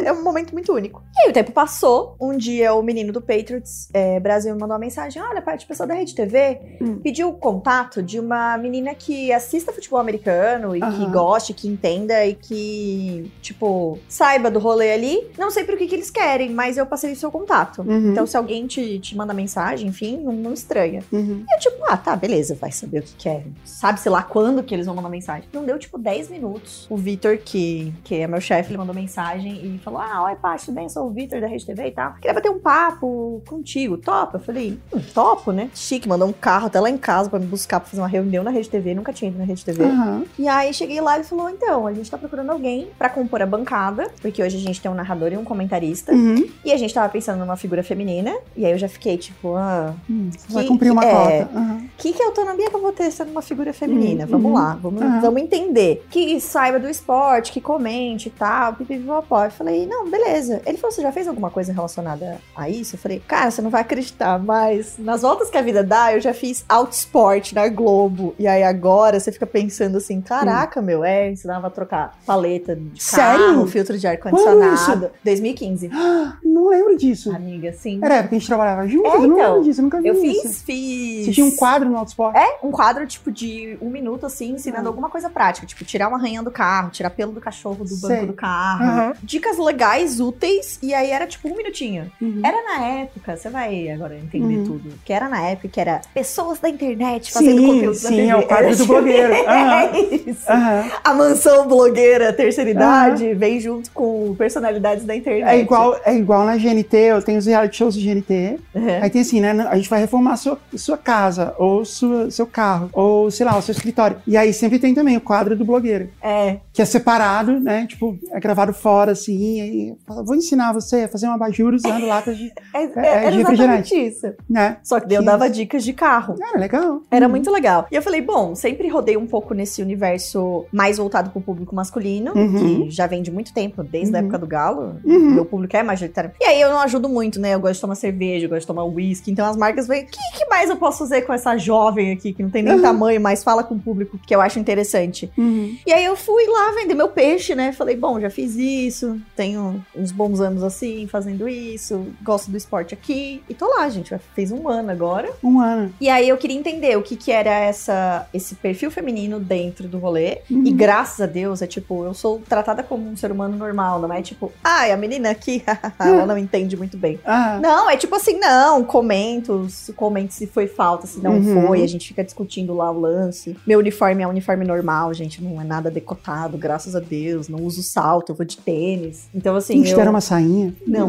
É um momento muito único. E aí o tempo passou. Um dia o menino do Patriots é, Brasil me mandou uma mensagem: Olha, parte pessoal da Rede TV Hum. pediu o contato de uma menina que assista futebol americano e que goste, que entenda e que, tipo, saiba do rolê ali. Não sei pro que, que eles querem, mas eu passei o seu contato. Uhum. Então, se alguém te, te manda mensagem, enfim, não, não estranha. Uhum. E eu, tipo, ah, tá, beleza, vai saber o que que é. Sabe, sei lá, quando que eles vão mandar mensagem. Não deu, tipo, 10 minutos. O Vitor, que, que é meu chefe, ele mandou mensagem e falou: Ah, oi, Paty, tudo bem? Sou o Vitor da Rede TV e tal. Queria bater um papo contigo, topa? Eu falei, hum, topo, né? Chique, mandou um carro até lá em casa pra me buscar pra fazer uma reunião na Rede TV. Nunca tinha ido na Rede TV. Aham. E aí cheguei lá e falou: então, a gente tá procurando alguém pra compor a bancada, porque hoje a gente tem um narrador e um comentarista. Uhum. E a gente tava pensando numa figura feminina. E aí eu já fiquei, tipo, ah, Hum, Vai Que- cumprir uma é. cota. Aham. que, que autonomia que eu vou ter sendo uma figura feminina? Uhum, Vamos uhum. lá, vamos, Aham. vamos entender. Que saiba do esporte, que comente e tal, pipipipopó. Eu falei, não, beleza. Ele falou, você já fez alguma coisa relacionada a isso? Eu falei, cara, você não vai acreditar, mas nas voltas que a vida dá, eu já fiz Outsport na Globo. E aí agora você fica pensando assim, caraca, meu, é, ensinava a trocar paleta de carro, Sério? filtro de ar-condicionado. 2015. Ah, [GASPS] Não lembro disso. Amiga, sim. Era a época que a gente trabalhava juntos? É, eu não então. lembro disso, eu nunca vi Eu isso. fiz, fiz. Você tinha um quadro no Autosport? É, um quadro, tipo, de um minuto, assim, ensinando Ah. alguma coisa prática. Tipo, tirar uma ranha do carro, tirar pelo do cachorro do banco Sei. do carro. Aham. Dicas legais, úteis, e aí era, tipo, um minutinho. Uhum. Era na época, você vai agora entender Uhum. tudo, que era na época que era pessoas da internet fazendo Sim, conteúdo sim, TV. é o quadro do blogueiro. Aham. [LAUGHS] É isso. Aham. A mansão blogueira, terceira idade, vem junto com personalidades da internet. É igual, é igual na GNT, eu tenho os reality shows de GNT. Uhum. Aí tem assim, né? A gente vai reformar sua, sua casa, ou sua, seu carro, ou sei lá, o seu escritório. E aí sempre tem também o quadro do blogueiro, É, que é separado, né? Tipo, é gravado fora, assim. Aí fala, vou ensinar você a fazer um abajur usando latas de. [LAUGHS] é, é é, de era refrigerante. isso. né? Só que daí eu Que dava isso. dicas de carro. Era legal. Era Uhum. muito legal. E eu falei, bom, sempre rodei um pouco nesse universo mais voltado pro público masculino, Uhum. que já vem de muito tempo, desde a Uhum. época do Galo. Uhum. Meu público é majoritário. E aí eu não ajudo muito, né? Eu gosto de tomar cerveja, eu gosto de tomar uísque. Então as marcas vêm, o que, que mais eu posso fazer com essa jovem aqui, que não tem nem Uhum. tamanho, mas fala com o público, que eu acho interessante. Uhum. E aí eu fui lá vender meu peixe, né? Falei, bom, já fiz isso, tenho uns bons anos assim, fazendo isso, gosto do esporte aqui. E tô lá, gente. Fez um ano agora. Um ano. E aí eu queria entender o que que era essa, esse perfil feminino dentro do rolê. Uhum. E graças a Deus, é tipo, eu sou tratada como um ser humano normal, não é tipo, ai, a menina aqui, [LAUGHS] ela não entende muito bem. Ah, Não, é tipo assim, não, comento, comente se foi falta, se não Uhum. foi, a gente fica discutindo lá o lance. Meu uniforme é um uniforme normal, gente, não é nada decotado, graças a Deus, não uso salto, eu vou de tênis. Então assim, não te eu... deram uma sainha? Não.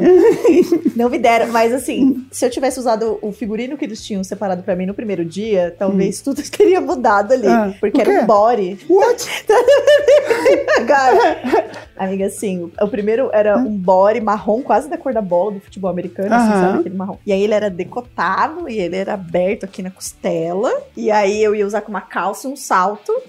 [LAUGHS] não me deram. Mas assim, se eu tivesse usado o figurino que eles tinham separado pra mim no primeiro dia, talvez tudo [LAUGHS] teria mudado ali. Hum. Ah, porque era um body. What? [LAUGHS] Cara, amiga, assim, o primeiro era um body marrom, quase da cor da bola do futebol americano, assim, sabe? Aquele marrom. E aí ele era decotado e ele era aberto aqui na costela. E aí eu ia usar com uma calça e um salto.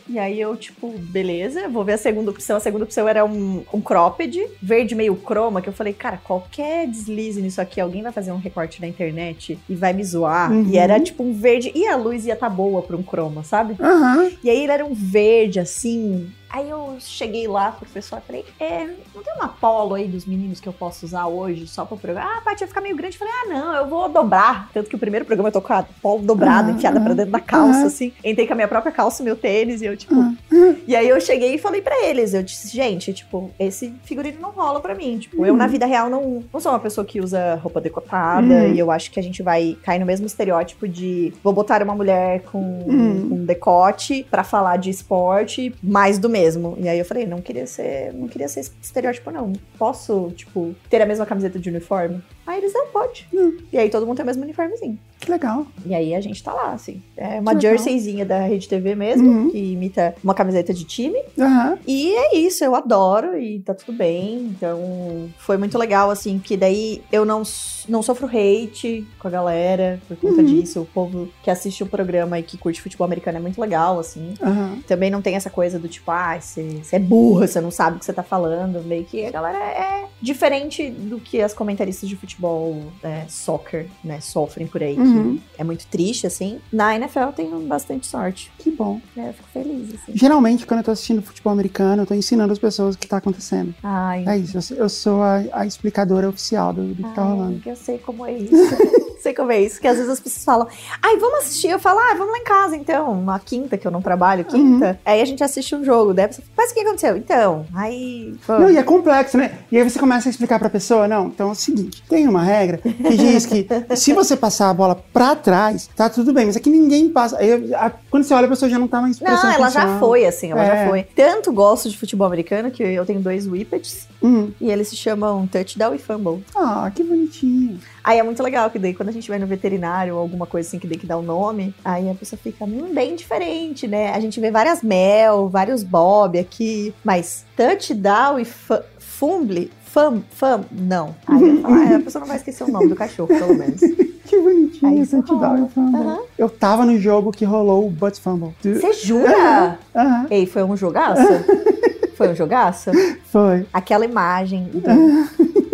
E aí eu, tipo, beleza, vou ver a segunda opção. A segunda opção era um, um cropped, verde meio croma, que eu falei, cara, qualquer deslize nisso aqui, alguém vai fazer um recorte na internet e vai me zoar. Uhum. E era tipo um verde, e a luz ia estar boa pra um croma, sabe? Aham. E aí ele era um verde, assim. Aí eu cheguei lá pro pessoal e falei, é, não tem uma polo aí dos meninos que eu posso usar hoje só pro programa? Ah, Paty, vai ficar meio grande. Eu falei, ah, não, eu vou dobrar. Tanto que o primeiro programa eu tô com a polo dobrada, Ah, enfiada ah, pra dentro da calça, ah. assim. Entrei com a minha própria calça, meu tênis, e eu, tipo... Ah. E aí eu cheguei e falei pra eles, eu disse, gente, tipo, esse figurino não rola pra mim. Tipo, eu Uhum. na vida real não, não sou uma pessoa que usa roupa decotada, Uhum. e eu acho que a gente vai cair no mesmo estereótipo de vou botar uma mulher com, Uhum. com decote pra falar de esporte, mais do mesmo. E aí eu falei, não queria ser, não queria ser estereótipo não. Posso, tipo, ter a mesma camiseta de uniforme? Aí eles não pode. Hum. E aí todo mundo tem o mesmo uniformezinho. Que legal. E aí a gente tá lá, assim. É uma jerseyzinha da Rede TV mesmo, Uhum. que imita uma camiseta de time. Aham. E é isso, eu adoro e tá tudo bem. Então, foi muito legal, assim, que daí eu não, não sofro hate com a galera por conta Uhum. disso. O povo que assiste o programa e que curte futebol americano é muito legal, assim. Também não tem essa coisa do tipo, ah, você você é burra, você não sabe o que você tá falando. Meio que a galera é diferente do que as comentaristas de futebol, é, soccer, né, sofrem por aí. Uhum. Uhum. é muito triste, assim. Na NFL eu tenho bastante sorte. Que bom. É, eu fico feliz, assim. Geralmente, quando eu tô assistindo futebol americano, eu tô ensinando as pessoas o que tá acontecendo. Ai, É isso, eu sou- eu sou a, a explicadora oficial do, do que tá rolando. eu sei como é isso. [LAUGHS] sei como é isso. Que às vezes as pessoas falam, ai, vamos assistir. Eu falo, ah, vamos lá em casa, então. Na quinta, que eu não trabalho, quinta. Uhum. Aí a gente assiste um jogo. Daí a pessoa, mas o que aconteceu? Então, aí... pô, Não, e é complexo, né? E aí você começa a explicar pra pessoa, não, então é o seguinte, tem uma regra que diz que se você passar a bola pra trás, tá tudo bem, mas aqui ninguém passa. Aí, a- quando você olha, a pessoa já não tá mais Não, ela já foi, assim, ela É. já foi. Tanto gosto de futebol americano que eu tenho dois whippets Hum. e eles se chamam touchdown e fumble. Ah, que bonitinho. Aí é muito legal que daí quando a gente vai no veterinário ou alguma coisa assim que tem que dar o nome, aí a pessoa fica hum, bem diferente, né? A gente vê várias Mel, vários Bob aqui, mas touchdown e fu- fumble, fum, fum, não. Aí eu falo, ah, a pessoa não vai esquecer o nome do cachorro, pelo menos. [LAUGHS] Que bonitinho, e fumble. Aham. Eu tava no jogo que rolou o Butt Fumble. Você jura? Ei, foi um jogaço? [LAUGHS] Foi um jogaço? foi. Aquela imagem. do-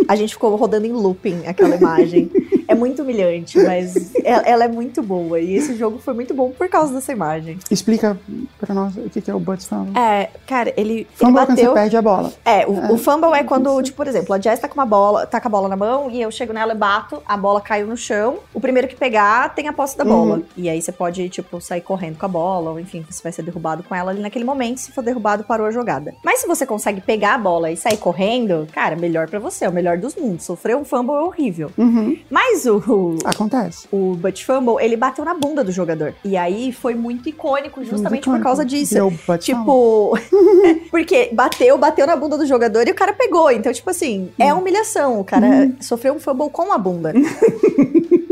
A gente ficou rodando em looping aquela imagem. É muito humilhante, mas ela, ela é muito boa. E esse jogo foi muito bom por causa dessa imagem. Explica pra nós o que é o Butt Fumble. É, cara, ele, ele Fumble é quando você bateu. perde a bola. É, o, É. o fumble é quando, tipo, por exemplo, a Jess tá com uma bola, tá com a bola na mão e eu chego nela e bato, a bola caiu no chão. O primeiro que pegar tem a posse da bola. Uhum. E aí você pode, tipo, sair correndo com a bola, ou enfim, você vai ser derrubado com ela ali naquele momento. Se for derrubado, parou a jogada. Mas se você consegue pegar a bola e sair correndo, cara, melhor pra você, é o melhor dos mundos. Sofrer um fumble é horrível. Uhum, Mas o, acontece. o Butt Fumble, ele bateu na bunda do jogador. E aí foi muito icônico, justamente Muito por icônico. causa disso. Deu. Tipo, [LAUGHS] porque bateu, bateu na bunda do jogador e o cara pegou. Então, tipo assim, é humilhação. O cara Uhum. sofreu um fumble com a bunda. [LAUGHS]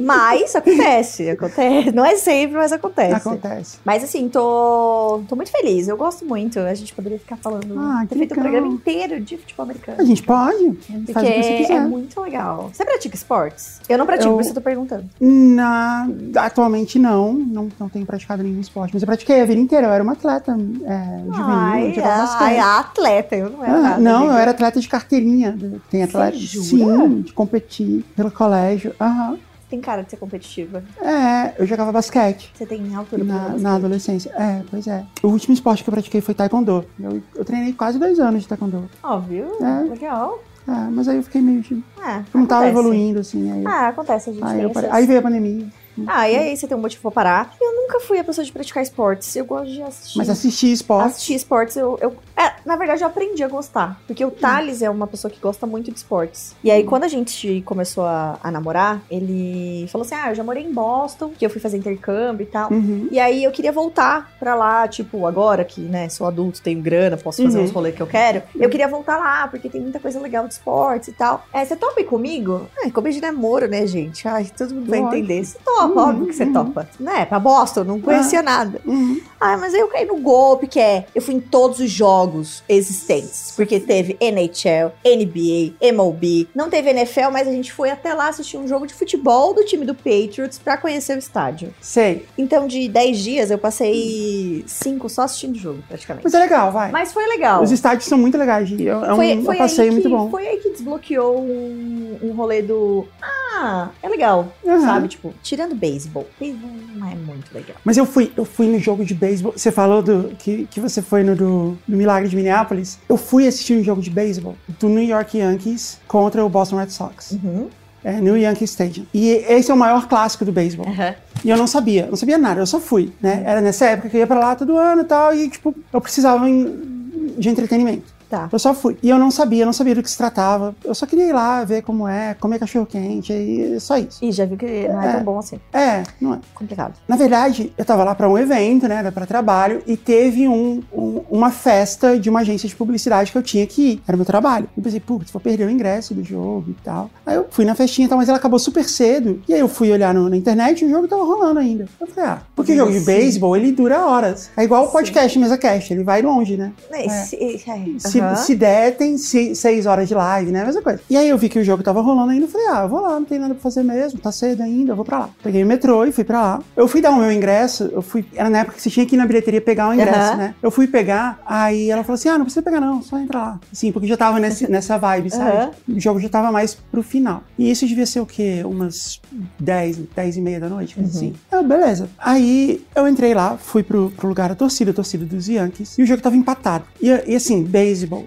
mas acontece, acontece. Não é sempre, mas acontece. Acontece. Mas assim, tô, tô muito feliz. Eu gosto muito. A gente poderia ficar falando, Ah, ter feito um legal. programa inteiro de futebol americano. A gente pode? Porque Faz o que você é quiser. muito legal. Você pratica esportes? Eu não pratico, Eu- por isso eu tô perguntando. Na, atualmente não, não, não tenho praticado nenhum esporte, mas eu pratiquei a vida inteira. Eu era uma atleta é, juvenil, Ai, eu jogava ai, basquete. atleta, eu não era Ah, nada. não, amiga. eu era atleta de carteirinha. Tem atleta. Sim, de competir pelo colégio. Aham. Tem cara de ser competitiva. É, eu jogava basquete. Você tem altura Na, na adolescência. É, pois é. O último esporte que eu pratiquei foi taekwondo. Eu, eu treinei quase dois anos de taekwondo. Óbvio, É. legal. É, mas aí eu fiquei meio. de- É, Eu não tava acontece. evoluindo, assim. Aí, Ah, acontece, a gente aí, essas- aí veio a pandemia. Ah, e aí você tem um motivo pra parar. Eu nunca fui a pessoa de praticar esportes. Eu gosto de assistir. Mas assisti esporte. Assistir esportes, eu, eu- É, na verdade, eu aprendi a gostar. Porque o Thales é uma pessoa que gosta muito de esportes. E aí, quando a gente começou a, a namorar, ele falou assim: Ah, eu já morei em Boston, que eu fui fazer intercâmbio e tal. Uhum. E aí eu queria voltar pra lá, tipo, agora que, né, sou adulto, tenho grana, posso fazer Uhum. os rolês que eu quero. Eu queria voltar lá, porque tem muita coisa legal de esportes e tal. É, você topa ir comigo? Ai, começo de namoro, né, gente? Ai, todo mundo vai Lógico. entender. Você topa, Uhum, óbvio que você uhum. topa. Né, pra Boston, não conhecia nada. Uhum. Ah, mas aí eu caí no golpe, que é, eu fui em todos os jogos existentes. Porque teve NHL, NBA, MLB. Não teve NFL, mas a gente foi até lá assistir um jogo de futebol do time do Patriots pra conhecer o estádio. Sei. Então, de 10 dias, eu passei 5 só assistindo o jogo, praticamente. Mas é legal, vai. Mas foi legal. Os estádios são muito legais. É um, foi, um foi passeio muito que, bom. Foi aí que desbloqueou um, um rolê do. Ah, é legal. Aham. Sabe? Tipo, tirando beisebol. Beisebol não é muito legal. Mas eu fui, eu fui no jogo de beisebol. Você falou do, que, que você foi no do, do Milagre de Minneapolis. Eu fui assistir um jogo de beisebol do New York Yankees contra o Boston Red Sox. Uhum. É, no Yankee Stadium. E esse é o maior clássico do beisebol. Aham. E eu não sabia, não sabia nada, eu só fui, né? Era nessa época que eu ia pra lá todo ano e tal, e tipo, eu precisava em- de entretenimento. Tá. Eu só fui. E eu não sabia, eu não sabia do que se tratava. Eu só queria ir lá, ver como é, comer cachorro quente, e só isso. E já viu que não é, É. tão bom assim. É, não é. Complicado. Na verdade, eu tava lá pra um evento, né, era pra trabalho, e teve um, um- uma festa de uma agência de publicidade que eu tinha que ir, era meu trabalho. Eu pensei, putz, vou perder o ingresso do jogo e tal. Aí eu fui na festinha e tal, mas ela acabou super cedo, e aí eu fui olhar no- na internet e o jogo tava rolando ainda. Eu falei, ah, porque o jogo de beisebol, ele dura horas. É igual o podcast, mesa cast, ele vai longe, né? É, se- é, Se Se, Aham. se der, tem se- seis horas de live, né? Mesma coisa. E aí eu vi que o jogo tava rolando ainda. Eu falei, ah, eu vou lá, não tem nada pra fazer mesmo. Tá cedo ainda, eu vou pra lá. Peguei o metrô e fui pra lá. Eu fui dar o meu ingresso. Eu fui. Era na época que você tinha que ir na bilheteria pegar o ingresso, Aham. né? Eu fui pegar, aí ela falou assim: ah, não precisa pegar, não, só entra lá. Assim, porque já tava nesse, [LAUGHS] nessa vibe, sabe? Aham. O jogo já tava mais pro final. E isso devia ser o quê? Umas 10, 10 e meia da noite, coisa assim. Ah, beleza. Aí eu entrei lá, fui pro, pro lugar da torcida, a torcida dos Yankees, e o jogo tava empatado. E, e assim,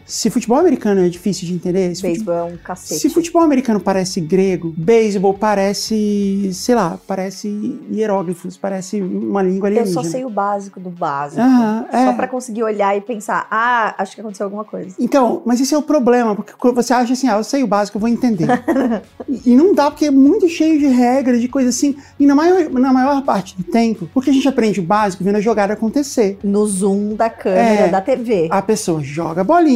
Se futebol americano é difícil de entender, Beisebol é um cacete. se futebol americano parece grego, beisebol parece, sei lá, parece hieróglifos, parece uma língua Eu alienígena. só sei o básico do básico. É. Só pra conseguir olhar e pensar, ah, acho que aconteceu alguma coisa. Então, mas esse é o problema, porque quando você acha assim, ah, eu sei o básico, eu vou entender. [LAUGHS] e, e não dá, porque é muito cheio de regras, de coisa assim, e na maior, na maior parte do tempo, porque a gente aprende o básico vendo a jogada acontecer. No zoom da câmera É. da TV. A pessoa joga a bolinha,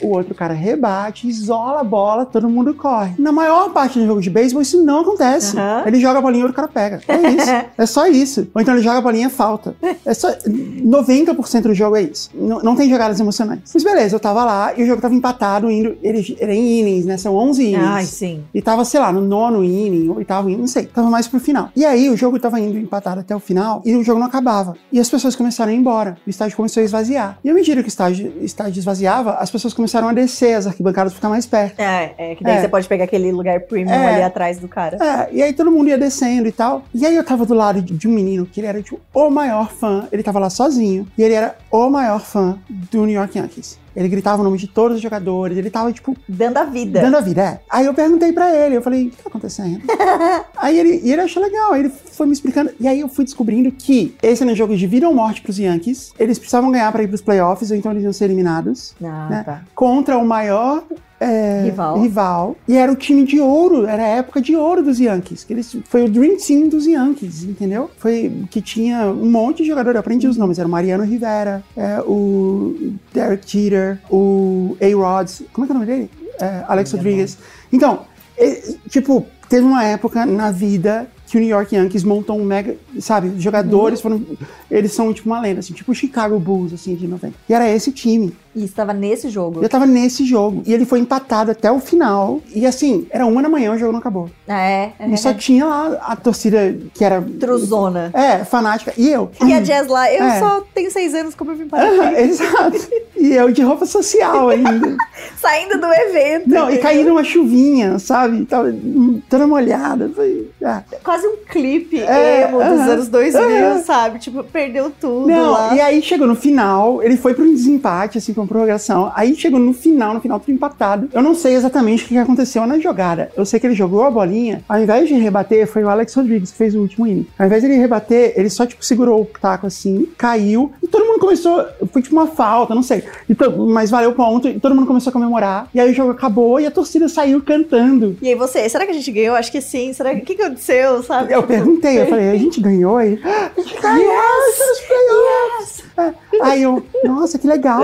o outro cara rebate, isola a bola, todo mundo corre. Na maior parte do jogo de beisebol, isso não acontece. Aham. Ele joga a bolinha e o outro cara pega. É isso. [LAUGHS] é só isso. Ou então ele joga a bolinha e falta. É só. 90% do jogo é isso. Não, não tem jogadas emocionantes. Mas beleza, eu tava lá e o jogo tava empatado, indo. Ele era em innings, né? São 11 innings. Ai, sim. E tava, sei lá, no nono inning, oitavo inning, não sei. Tava mais pro final. E aí o jogo tava indo empatado até o final e o jogo não acabava. E as pessoas começaram a ir embora. O estádio começou a esvaziar. E à medida que o estádio, estádio esvaziava, as pessoas começaram a descer as arquibancadas pra ficar mais perto. É, é que daí É. você pode pegar aquele lugar premium É. ali atrás do cara. É, e aí todo mundo ia descendo e tal. E aí eu tava do lado de, de um menino que ele era tipo, o maior fã. Ele tava lá sozinho. E ele era o maior fã do New York Yankees. Ele gritava o nome de todos os jogadores. Ele tava, tipo, Dando a vida. Dando a vida, é. Aí eu perguntei pra ele, eu falei, o que tá acontecendo? [LAUGHS] aí ele, ele achou legal, aí ele foi me explicando. E aí eu fui descobrindo que esse era um jogo de vida ou morte pros Yankees. Eles precisavam ganhar pra ir pros playoffs, ou então eles iam ser eliminados. Ah, né? tá. Contra o maior é, Rival. rival. E era o time de ouro, era a época de ouro dos Yankees. Que eles, foi o Dream Team dos Yankees, entendeu? Foi que tinha um monte de jogador, eu aprendi os nomes. Era o Mariano Rivera, é, o Derek Jeter, o A-Rod, como é que é o nome dele? É, Alex Rodriguez. Então, tipo, teve uma época na vida que o New York Yankees montou um mega, sabe, jogadores foram, eles são tipo uma lenda, assim, tipo o Chicago Bulls, assim, de 90. E era esse time. E estava nesse jogo. Eu tava nesse jogo. E ele foi empatado até o final. E assim, era uma da manhã, o jogo não acabou. É, é. E só tinha lá a torcida que era. Truzona. É, fanática. E eu. E a Jazz lá, eu É. só tenho seis anos, como eu vim para exato. E eu de roupa social ainda. [LAUGHS] Saindo do evento. Não, e caindo uma chuvinha, sabe? Tava toda molhada. Foi, ah. Quase um clipe É, emo dos aham, anos 2000, aham. sabe? Tipo, perdeu tudo Não, lá. e aí chegou no final, ele foi pra um desempate, assim, uma prorrogação. Aí chegou no final, no final tudo empatado. Eu não sei exatamente o que aconteceu na jogada. Eu sei que ele jogou a bolinha, ao invés de rebater, foi o Alex Rodrigues que fez o último inning. Ao invés de ele rebater, ele só, tipo, segurou o taco assim, caiu, e todo mundo começou. Foi tipo uma falta, não sei. E to- mas valeu o ponto, e todo mundo começou a comemorar. E aí o jogo acabou e a torcida saiu cantando. E aí você, será que a gente ganhou? Acho que sim. Será que o que aconteceu, sabe? Eu perguntei, eu falei, a gente ganhou aí? "Ah, A gente ganhou, Yes! nos playoffs! É. Aí eu, nossa, que legal.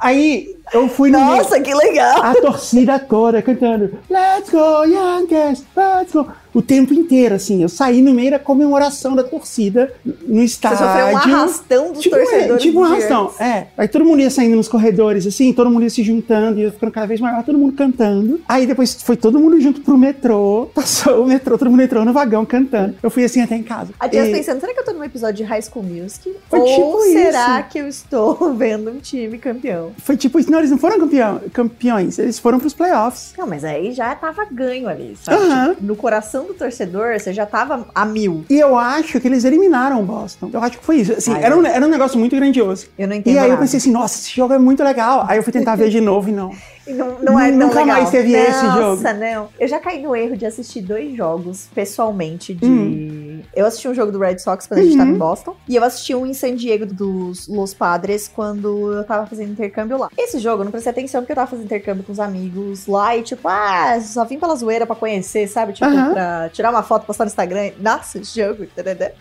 Aí eu fui no. Nossa, que legal! A torcida toda cantando Let's go, Yankees, let's go. O tempo inteiro, assim. Eu saí no meio da comemoração da torcida no Você estádio. sofreu um arrastão dos Tipo, é, torcedores. tipo um arrastão, é. Aí todo mundo ia saindo nos corredores, assim, todo mundo ia se juntando, ia ficando cada vez maior, todo mundo cantando. Aí depois foi todo mundo junto pro metrô, [LAUGHS] passou o metrô, todo mundo entrou no vagão cantando. Eu fui assim até em casa. A Jess E- pensando, será que eu tô num episódio de High School Music? Foi Ou tipo será isso. que eu estou [LAUGHS] vendo um time campeão? Foi tipo isso. Não, eles não foram campeão, campeões, eles foram pros playoffs. Não, mas aí já tava ganho ali, sabe? Tipo, no coração do torcedor, você já tava a mil. E eu acho que eles eliminaram o Boston. Eu acho que foi isso. Assim, Ai, era, um, era um negócio muito grandioso. Eu não entendo E aí eu nada. pensei assim, nossa, esse jogo é muito legal. Aí eu fui tentar ver de novo e não. [LAUGHS] E Não, não é Nunca legal. mais teve esse jogo. Nossa, não. Eu já caí no erro de assistir dois jogos pessoalmente de. Hum. Eu assisti um jogo do Red Sox quando a gente tava Uhum. em Boston. E eu assisti um em San Diego dos Los Padres quando eu tava fazendo intercâmbio lá. Esse jogo eu não prestei atenção porque eu tava fazendo intercâmbio com os amigos lá e, tipo, ah, só vim pela zoeira pra conhecer, sabe? Tipo, Aham. pra tirar uma foto, postar no Instagram. Nossa, jogo.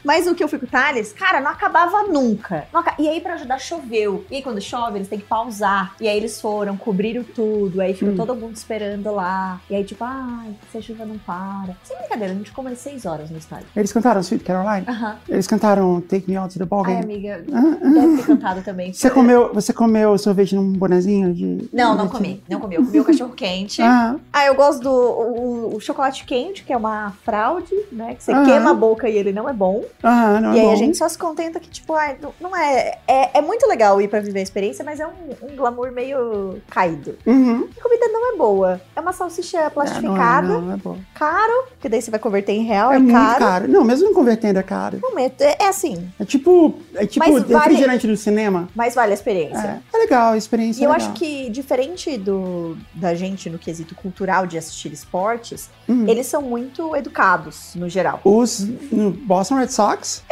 Mas o que eu fui com o Thales, cara, não acabava nunca. Não aca- E aí, pra ajudar, choveu. E aí, quando chove, eles têm que pausar. E aí, eles foram, cobriram tudo. Aí ficou Hum. todo mundo esperando lá. E aí, tipo, ai, se a chuva não para. Sem brincadeira, a gente ficou umas seis horas no estádio. Eles cantaram. Cantaram Sweet Caroline? Aham. Eles cantaram Take Me Out to the Ball Ai, Game? amiga, Ah, ah. deve ter cantado também. Você comeu, você comeu sorvete num bonezinho de. Não, não comi. Não comi. Eu comi o cachorro quente. Ah, Ah, eu gosto do o, o chocolate quente, que é uma fraude, né? Que você Aham. queima a boca e ele não é bom. ah, não e é aí bom. a gente só se contenta que, tipo, ai, não, é, é. É muito legal ir pra viver a experiência, mas é um, um glamour meio caído. Uhum. A comida não é boa. É uma salsicha plastificada, É, não, é, não, é caro, que daí você vai converter em real, É é, muito caro. caro. Não, mesmo não convertendo é caro. Não, é, é assim, É tipo, é tipo Mas vale- refrigerante do cinema. mas vale a experiência. É, é legal, a experiência E eu é acho legal. que, diferente do, da gente no quesito cultural de assistir esportes, Uhum. eles são muito educados, no geral. Os no Boston Red Sox.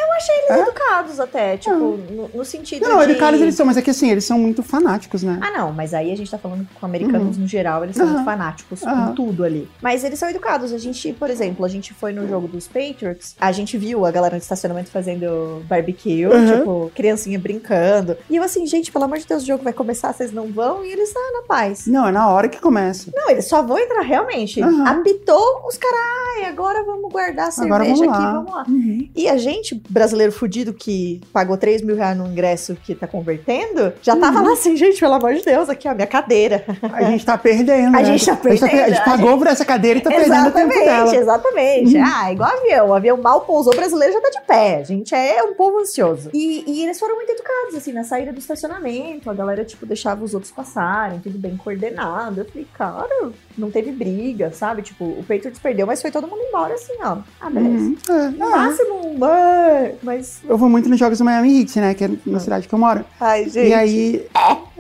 Educados até, tipo, no, no sentido Não, de... educados eles são, mas é que assim, eles são muito fanáticos, né? Ah, não, mas aí a gente tá falando com americanos no geral, eles são Aham. muito fanáticos com tudo ali. Mas eles são educados. A gente, por exemplo, a gente foi no jogo dos Patriots, a gente viu a galera no estacionamento fazendo barbecue, Aham. tipo, criancinha brincando. E eu assim, gente, pelo amor de Deus, o jogo vai começar, vocês não vão? E eles, ah, na paz. Não, é na hora que começa. Não, eles só vão entrar realmente. Aham. Apitou os caras, ai, agora vamos guardar a cerveja vamos aqui, vamos lá. Uhum. E a gente, brasileiro fudido, que pagou 3 mil reais no ingresso que tá convertendo, já tava Uhum. lá assim, gente, pelo amor de Deus, aqui, ó, minha cadeira. A gente tá perdendo. [LAUGHS] A né? gente tá A gente, per- a perdendo, gente pagou por essa cadeira e tá perdendo o tempo exatamente, dela. exatamente. Uhum. Ah, igual avião. O avião mal pousou, o brasileiro já tá de pé. A gente é um povo ansioso. E, e eles foram muito educados, assim, na saída do estacionamento. A galera, tipo, deixava os outros passarem, tudo bem coordenado. Eu falei, cara, não teve briga, sabe? Tipo, o Patriots perdeu, mas foi todo mundo embora, assim, ó. Ah, beleza. Uhum. É, No ah, máximo, mas... mas... eu vou muito nos jogos do Miami Heat, né? Que é na Ah. cidade que eu moro. Ai, gente. E aí. [LAUGHS]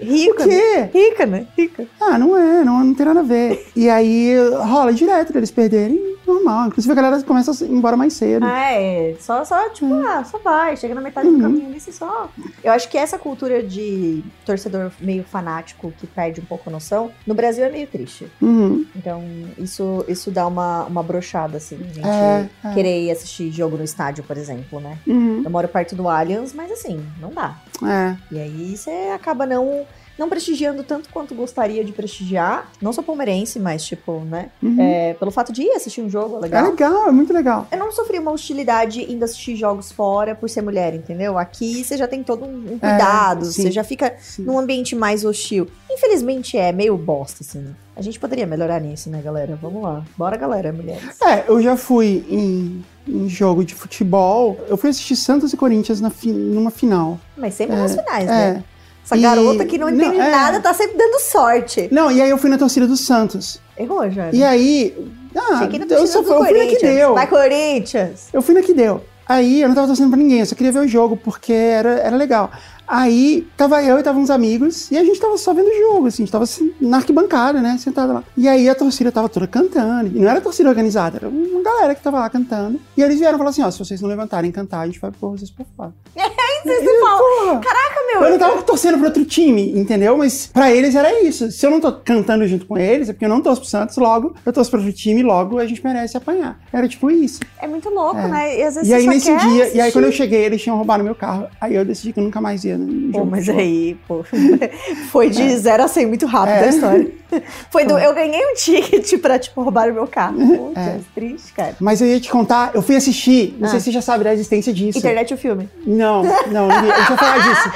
Rica, O quê? Rica, né? Rica. Ah, não é, não, não tem nada a ver. [LAUGHS] E aí rola direto deles perderem, normal. Inclusive a galera começa a ir embora mais cedo. Ah, é. Só, só, tipo, ah, só vai. Chega na metade Uhum. do caminho ali, só. Eu acho que essa cultura de torcedor meio fanático que perde um pouco a noção, no Brasil é meio triste. Uhum. Então, isso, isso dá uma, uma brochada, assim, a gente É, é. querer ir assistir jogo no estádio, por exemplo, né? Uhum. Eu moro perto do Allianz, mas assim, não dá. É. E aí você acaba não. Não prestigiando tanto quanto gostaria de prestigiar. Não sou palmeirense, mas, tipo, né? Uhum. É, pelo fato de ir assistir um jogo, é É legal. legal, é muito legal. Eu não sofri uma hostilidade indo assistir jogos fora por ser mulher, entendeu? Aqui você já tem todo um, um cuidado, É, você já fica Sim. num ambiente mais hostil. Infelizmente é meio bosta, assim. A gente poderia melhorar nisso, né, galera? Vamos lá. Bora, galera, mulheres. É, eu já fui em, em jogo de futebol. Eu fui assistir Santos e Corinthians na fi- numa final. Mas sempre nas finais, É. né? Essa E- garota que não não, entende é. nada tá sempre dando sorte. Não, e aí eu fui na torcida do Santos. Errou, já. E aí. Ah, eu, torcida só fui, eu fui na que deu. Vai, Corinthians! Eu fui na que deu. Aí eu não tava torcendo pra ninguém, eu só queria ver o jogo, porque era, era legal. Aí tava eu e tava uns amigos, e a gente tava só vendo o jogo, assim, a gente tava assim, na arquibancada, né, sentado lá. E aí a torcida tava toda cantando, e não era torcida organizada, era uma galera que tava lá cantando. E eles vieram falar assim: ó, se vocês não levantarem e cantar, a gente vai pôr vocês pra fora. [LAUGHS] Vocês não falam. Caraca, meu! Eu não tava torcendo pro outro time, entendeu? Mas pra eles era isso. Se eu não tô cantando junto com eles, é porque eu não torço pro Santos, logo eu torço pro outro time, logo a gente merece apanhar. Era tipo isso. É muito louco, É. né? E às vezes E aí nesse dia, e aí assistir. quando eu cheguei, eles tinham roubado meu carro. Aí eu decidi que eu nunca mais ia no Pô, jogo. mas aí, pô, [LAUGHS] foi de 0 a 100 muito rápido É. a história. [LAUGHS] Foi do, eu ganhei um ticket [LAUGHS] pra, tipo, roubar o meu carro. Putz, É. triste, cara. Mas eu ia te contar, eu fui assistir, não Ah. sei se você já sabe da existência disso. Internet o filme. Não, não, não vi. A gente vai falar disso.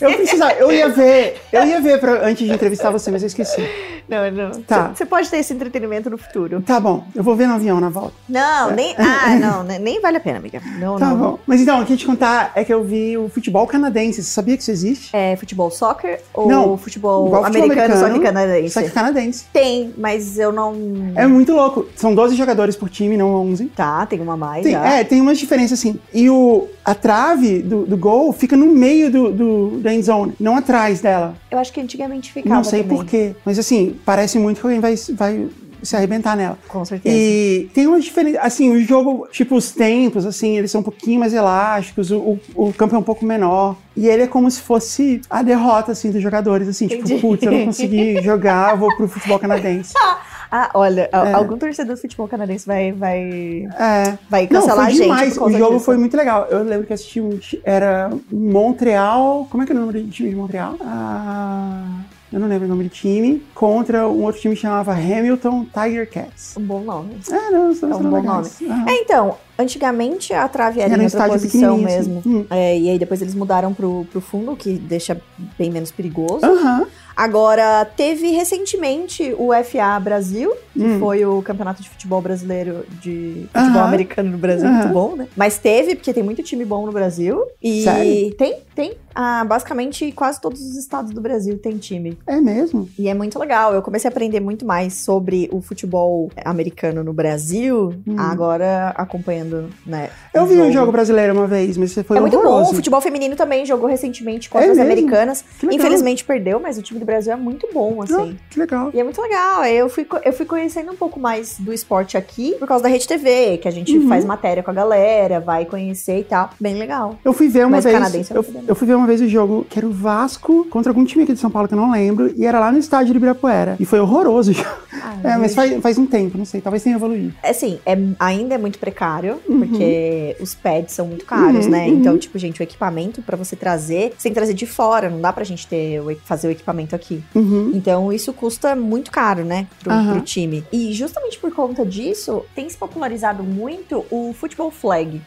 Eu precisava, eu ia ver, eu ia ver pra, antes de entrevistar você, mas eu esqueci. Não, não. Tá. Você pode ter esse entretenimento no futuro. Tá bom, eu vou ver no avião na volta. Não, nem. [LAUGHS] Ah, não, ne- nem vale a pena, amiga. Não, Tá não. bom. Mas então, o que eu ia te contar é que eu vi o futebol canadense. Você sabia que isso existe? É futebol soccer ou Não, futebol, futebol americano, só que americano, canadense? Só que canadense. Tem, mas eu não. É muito louco. São 12 jogadores por time, não 11. Tá, tem uma mais Tem, é, tem umas diferenças assim. E o, a trave do, do gol fica no meio do, do, da end zone, não atrás dela. Eu acho que antigamente ficava. não sei também. por quê. Mas assim, parece muito que alguém vai, vai se arrebentar nela. Com certeza. E tem uma diferença. Assim, o jogo, tipo, os tempos, assim, eles são um pouquinho mais elásticos, o, o, o campo é um pouco menor. E ele é como se fosse a derrota, assim, dos jogadores, assim, Entendi. tipo, putz, eu não consegui [LAUGHS] jogar, vou pro futebol canadense. [LAUGHS] Ah, olha, É. algum torcedor do futebol canadense vai, vai, É. vai Não, cancelar foi a gente. demais. O jogo disso. foi muito legal. Eu lembro que assisti um. Era Montreal. Como é que é o nome do time de Montreal? Ah, eu não lembro o nome do time. Contra um outro time que chamava Hamilton Tiger Cats. Um bom nome. É, não, são É um bom legais. Ah. É, então, Antigamente a trave era, Era em posição pequenininho, mesmo. assim. Hum. É, e aí depois eles mudaram pro, pro fundo, que deixa bem menos perigoso. Agora, teve recentemente o FA Brasil, que Hum. foi o Campeonato de Futebol Brasileiro de futebol americano no Brasil, muito bom, né? Mas teve, porque tem muito time bom no Brasil. E Sério? tem, tem. Ah, basicamente, quase todos os estados do Brasil tem time. É mesmo? E é muito legal. Eu comecei a aprender muito mais sobre o futebol americano no Brasil, Hum. agora acompanhando, né? Eu vi um jogo brasileiro uma vez, mas você foi é muito bom. O futebol feminino também jogou recentemente contra É as mesmo? americanas. Infelizmente perdeu, mas o time do Brasil é muito bom, assim. Ah, que legal. E é muito legal. Aí Eu fui, eu fui conhecendo um pouco mais do esporte aqui por causa da Rede TV, que a gente Uhum. faz matéria com a galera, vai conhecer e tal. Bem legal. Eu fui ver uma Mas vez. canadense eu Eu, não fui ver, não. uma vez o jogo que era o Vasco contra algum time aqui de São Paulo que eu não lembro. E era lá no estádio de Ibirapuera. E foi horroroso o jogo. [LAUGHS] É, mas faz, faz um tempo, não sei. Talvez tenha evoluído. Assim, é, ainda é muito precário, Uhum. porque os pads são muito caros, Uhum, né? uhum. Então, tipo, gente, o equipamento pra você trazer, você tem que trazer de fora, não dá pra gente ter, fazer o equipamento aqui. Uhum. Então, isso custa muito caro, né, pro, pro time. E justamente por conta disso, tem se popularizado muito o futebol flag.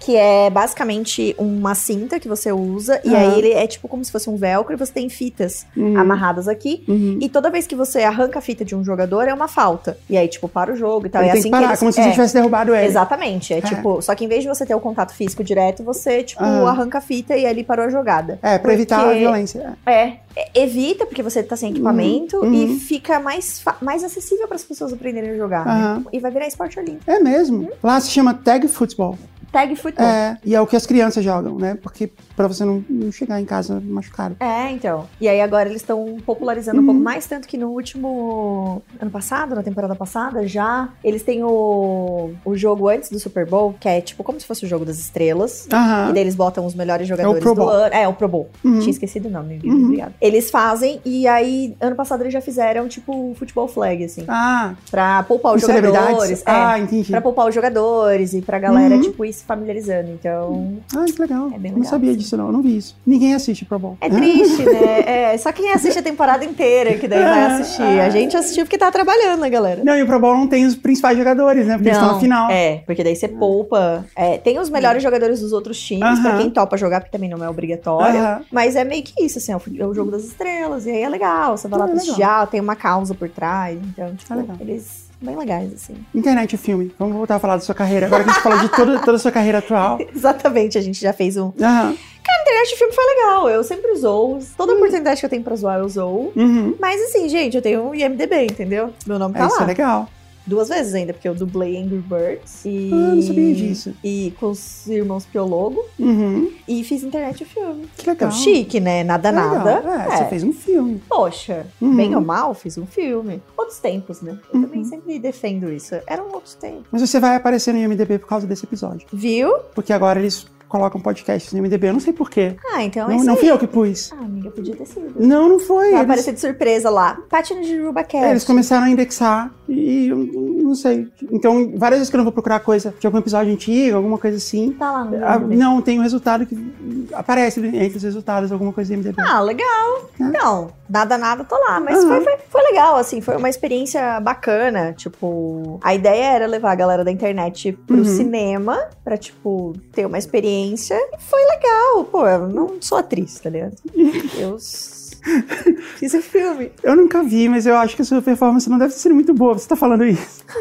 Que é basicamente uma cinta que você usa, e aí ele é tipo como se fosse um velcro e você tem fitas Uhum. amarradas aqui. Uhum. E toda vez que você arranca a fita de um jogador, é uma falta. E aí, tipo, para o jogo e tal. Ele é tem assim que parar, eles- como se é, você tivesse derrubado ele. Exatamente. É, É. tipo, só que em vez de você ter o contato físico direto, você, tipo, Aham. arranca a fita e ali parou a jogada. É, pra evitar a Porque- violência. É, é, evita, porque você tá sem equipamento Uhum, e uhum. fica mais, mais acessível para as pessoas aprenderem a jogar. Aham. Né? E vai virar esporte olímpico. É mesmo. Lá se chama tag futebol. Tag futebol. É, e é o que as crianças jogam, né? Porque pra você não, não chegar em casa machucado. É, então. E aí agora eles estão popularizando um Uhum. pouco mais, tanto que no último ano passado, na temporada passada, já eles têm o, o jogo antes do Super Bowl, que é tipo como se fosse o jogo das estrelas. E Aham. daí eles botam os melhores jogadores Pro do ano. É, o Pro Bowl. Uhum. Tinha esquecido o nome, Uhum. obrigada. Eles fazem, e aí, ano passado eles já fizeram, tipo, o futebol flag, assim. Ah, Pra poupar os jogadores. celebridades? É, Ah, entendi. pra poupar os jogadores e pra galera, Uhum. tipo, ir se familiarizando. Então, Ah, que legal. É bem não legal, sabia assim. disso, não. Eu não vi isso. Ninguém assiste Pro Bowl. é triste, [LAUGHS] né? É, só quem assiste a temporada inteira que daí vai assistir. A [LAUGHS] gente assistiu porque tá trabalhando, né, galera? Não, e o Pro Bowl não tem os principais jogadores, né? Porque eles estão na final. É, porque daí você poupa. É, tem os melhores jogadores dos outros times, pra Aham. quem topa jogar, porque também não é obrigatório. Aham. Mas é meio que isso, assim, é o é o jogo das estrelas, e aí é legal, você vai lá É prestigiar, tem uma causa por trás, então, tipo, É legal. eles bem legais, assim. Internet e filme. Vamos voltar a falar da sua carreira. Agora que a gente falou de toda, [LAUGHS] toda a sua carreira atual. Exatamente, a gente já fez um... Aham. A internet de filme foi legal, eu sempre zoo, toda oportunidade que eu tenho pra zoar, eu zoo. Uhum. Mas assim, gente, eu tenho um IMDB, entendeu? Meu nome tá É, isso é lá. legal. Duas vezes ainda, porque eu dublei Angry Birds e... Ah, não sabia disso. E com os irmãos Piologo, Uhum. e fiz internet e filme. Que legal. Então, chique, né? Nada, Legal. nada. É, você fez um filme. Poxa, Uhum. bem ou mal, fiz um filme. Outros tempos, né? Eu Uhum. também sempre defendo isso. Eram outros tempos. Mas você vai aparecer no IMDB por causa desse episódio. Viu? Porque agora eles colocam podcasts no IMDB. Eu não sei porquê. Ah, então é Não, isso não fui eu que pus. Ah, amiga, podia ter sido. Não, não foi. Vai Eles, aparecer de surpresa lá. Pátina de RubaCast. é, eles começaram a indexar e eu não sei. Então, várias vezes que eu não vou procurar coisa de algum episódio antigo, alguma coisa assim. Tá lá no ah, IMDb. não, tem um resultado que aparece entre os resultados, alguma coisa do IMDB. Ah, legal. É. Então, nada, nada, tô lá. Mas Aham. foi, foi, foi legal, assim, foi uma experiência bacana. Tipo, a ideia era levar a galera da internet pro Uhum. cinema pra, tipo, ter uma experiência. E foi legal. Pô, eu não sou atriz, tá ligado? Eu [LAUGHS] fiz o filme. Eu nunca vi, mas eu acho que a sua performance não deve ter sido muito boa. Você tá falando isso? [LAUGHS]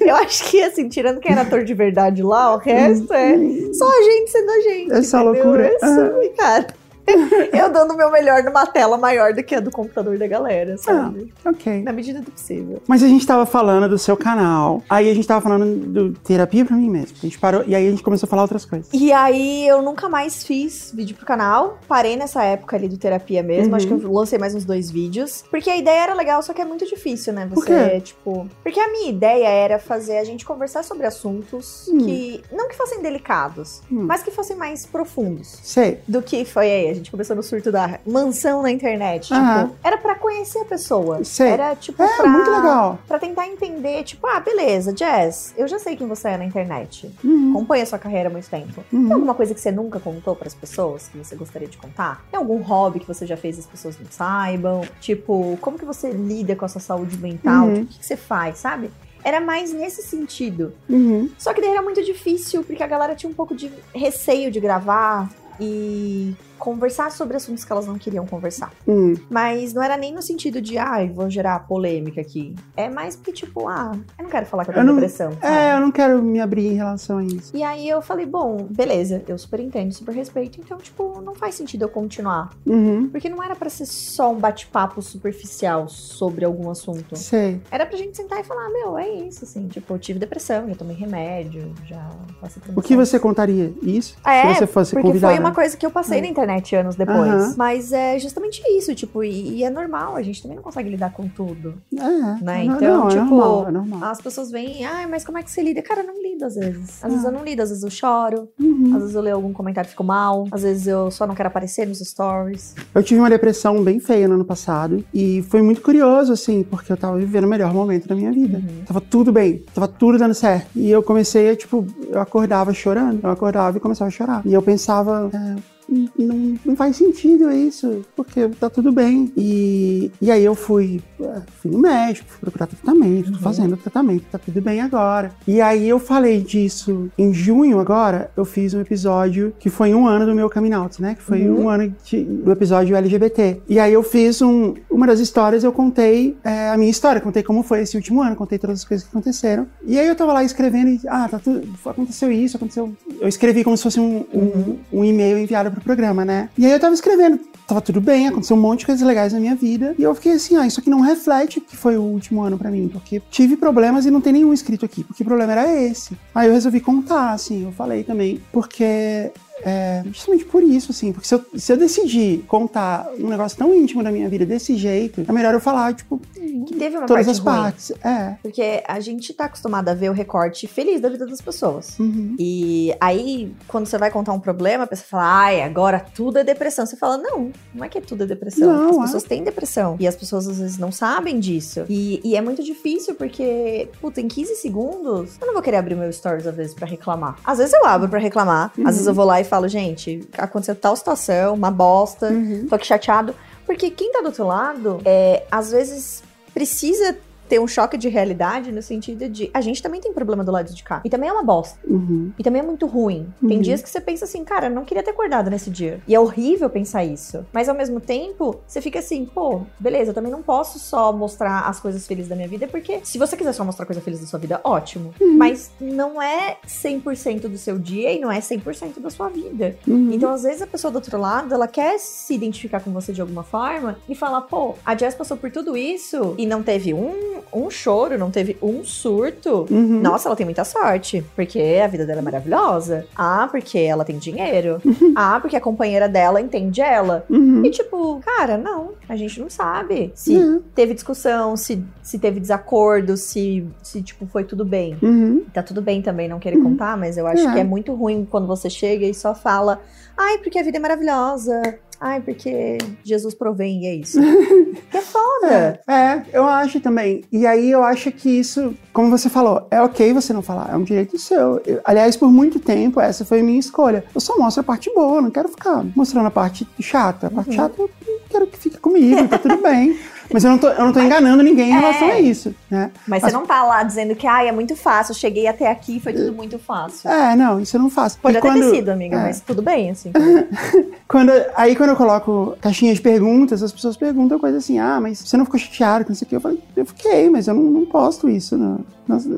Eu acho que, assim, tirando quem era ator de verdade lá, o resto é só a gente sendo a gente. Essa entendeu? loucura. É isso, cara. [LAUGHS] Eu dando o meu melhor numa tela maior do que a do computador da galera, sabe? Ok. Na medida do possível. Mas a gente tava falando do seu canal. Aí a gente tava falando do terapia pra mim mesmo. A gente parou e aí a gente começou a falar outras coisas. E aí eu nunca mais fiz vídeo pro canal. Parei nessa época ali do terapia mesmo. Uhum. Acho que eu lancei mais uns dois vídeos. Porque a ideia era legal, só que é muito difícil, né? Por Você, quê? tipo. Porque a minha ideia era fazer a gente conversar sobre assuntos Hum. que. Não que fossem delicados, Hum. mas que fossem mais profundos. Sei. Do que foi aí. A gente começou no surto da mansão na internet. Tipo, era pra conhecer a pessoa. Sei. Era tipo É, pra. muito legal. Pra tentar entender, tipo, ah, beleza, Jazz, eu já sei quem você é na internet. Uhum. Acompanha a sua carreira há muito tempo. Uhum. Tem alguma coisa que você nunca contou pras pessoas que você gostaria de contar? Tem algum hobby que você já fez e as pessoas não saibam? Tipo, como que você lida com a sua saúde mental? Uhum. Tipo, o que, que você faz, sabe? Era mais nesse sentido. Uhum. Só que daí era muito difícil, porque a galera tinha um pouco de receio de gravar e conversar sobre assuntos que elas não queriam conversar. Hum. Mas não era nem no sentido de, ai, vou gerar polêmica aqui. É mais porque, tipo, ah, eu não quero falar que eu Eu tenho não- depressão. sabe? É, eu não quero me abrir em relação a isso. E aí eu falei, bom, beleza, eu super entendo, super respeito, então, tipo, não faz sentido eu continuar. Uhum. Porque não era pra ser só um bate-papo superficial sobre algum assunto. Sei. Era pra gente sentar e falar, meu, é isso, assim, tipo, eu tive depressão, já tomei remédio, já passei por O que você contaria? Isso? É, Se você fosse Porque convidada. foi uma coisa que eu passei É. na internet anos depois. Aham. Mas é justamente isso, tipo, e, e é normal, a gente também não consegue lidar com tudo. É, Né? não, Então, não, tipo, é normal, é normal. As pessoas vêm, ai, mas como é que você lida? Cara, eu não lido às vezes. Às vezes eu não lido, às vezes eu choro, Uhum. às vezes eu leio algum comentário e fico mal, às vezes eu só não quero aparecer nos stories. Eu tive uma depressão bem feia no ano passado e foi muito curioso, assim, porque eu tava vivendo o melhor momento da minha vida. Uhum. Tava tudo bem, tava tudo dando certo. E eu comecei a, tipo, eu acordava chorando, eu acordava e começava a chorar. E eu pensava, é, não, não faz sentido isso, porque tá tudo bem. E, e aí eu fui, é, fui no médico, fui procurar tratamento, tô Uhum. fazendo tratamento, tá tudo bem agora. E aí eu falei disso em junho agora, eu fiz um episódio que foi um ano do meu coming out, né? Que foi Uhum. um ano de- do episódio LGBT. E aí eu fiz um, uma das histórias, eu contei é, a minha história, contei como foi esse último ano, contei todas as coisas que aconteceram. E aí eu tava lá escrevendo e, ah, tá tudo, aconteceu isso, aconteceu. Eu escrevi como se fosse um, um, Uhum. um e-mail enviado pro programa, né? E aí eu tava escrevendo, tava tudo bem, aconteceu um monte de coisas legais na minha vida. E eu fiquei assim, ah, isso aqui não reflete que foi o último ano pra mim, porque tive problemas e não tem nenhum escrito aqui, porque o problema era esse. Aí eu resolvi contar, assim, eu falei também, porque é, justamente por isso, assim, porque se eu, se eu decidir contar um negócio tão íntimo da minha vida desse jeito, é melhor eu falar, tipo, Que teve uma todas parte as ruim. partes. É. Porque a gente tá acostumado a ver o recorte feliz da vida das pessoas. Uhum. E aí, quando você vai contar um problema, a pessoa fala, ai, agora tudo é depressão. Você fala, não, não é que tudo é depressão. Não, as é. pessoas têm depressão. E as pessoas às vezes não sabem disso. E, e é muito difícil porque, puta, em 15 segundos, eu não vou querer abrir meu stories às vezes pra reclamar. Às vezes eu abro pra reclamar. Uhum. Às vezes eu vou lá e falo, gente, aconteceu tal situação, uma bosta, Uhum. tô aqui chateado. Porque quem tá do outro lado, é, às vezes precisa ter um choque de realidade no sentido de a gente também tem problema do lado de cá. E também é uma bosta. Uhum. E também é muito ruim. Tem Uhum. dias que você pensa assim, cara, eu não queria ter acordado nesse dia. E é horrível pensar isso. Mas ao mesmo tempo, você fica assim, pô, beleza, eu também não posso só mostrar as coisas felizes da minha vida, porque se você quiser só mostrar coisa feliz da sua vida, ótimo. Uhum. Mas não é 100% do seu dia e não é 100% da sua vida. Uhum. Então, às vezes, a pessoa do outro lado, ela quer se identificar com você de alguma forma e falar, pô, a Jess passou por tudo isso e não teve um, um choro, não teve um surto. Uhum. Nossa, ela tem muita sorte, porque a vida dela é maravilhosa. Ah, porque ela tem dinheiro. ah, porque a companheira dela entende ela. Uhum. E tipo, cara, não, a gente não sabe se Uhum. teve discussão, se, se teve desacordo, se, se, tipo, foi tudo bem. Uhum. Tá tudo bem também não querer contar, mas eu acho É. que é muito ruim quando você chega e só fala, ai, porque a vida é maravilhosa. Ai, porque Jesus provém e é isso. [LAUGHS] que é foda. É, é, eu acho também. E aí eu acho que isso, como você falou, é ok você não falar, é um direito seu. Eu- aliás, por muito tempo, essa foi a minha escolha. Eu só mostro a parte boa, não quero ficar mostrando a parte chata. A parte Uhum. chata eu quero que fique comigo, tá tudo bem. [LAUGHS] Mas eu não tô, eu não tô enganando ninguém em relação É. a isso, né? Mas você não tá lá dizendo que, ai, é muito fácil, eu cheguei até aqui, foi tudo muito fácil. É, não, isso eu não faço. Pode E até quando- ter sido, amiga, é. mas tudo bem, assim. [LAUGHS] Quando, aí quando eu coloco caixinha de perguntas, as pessoas perguntam coisa assim, ah, mas você não ficou chateado com isso aqui? Eu falei, eu fiquei, mas eu não, não posto isso no- nas,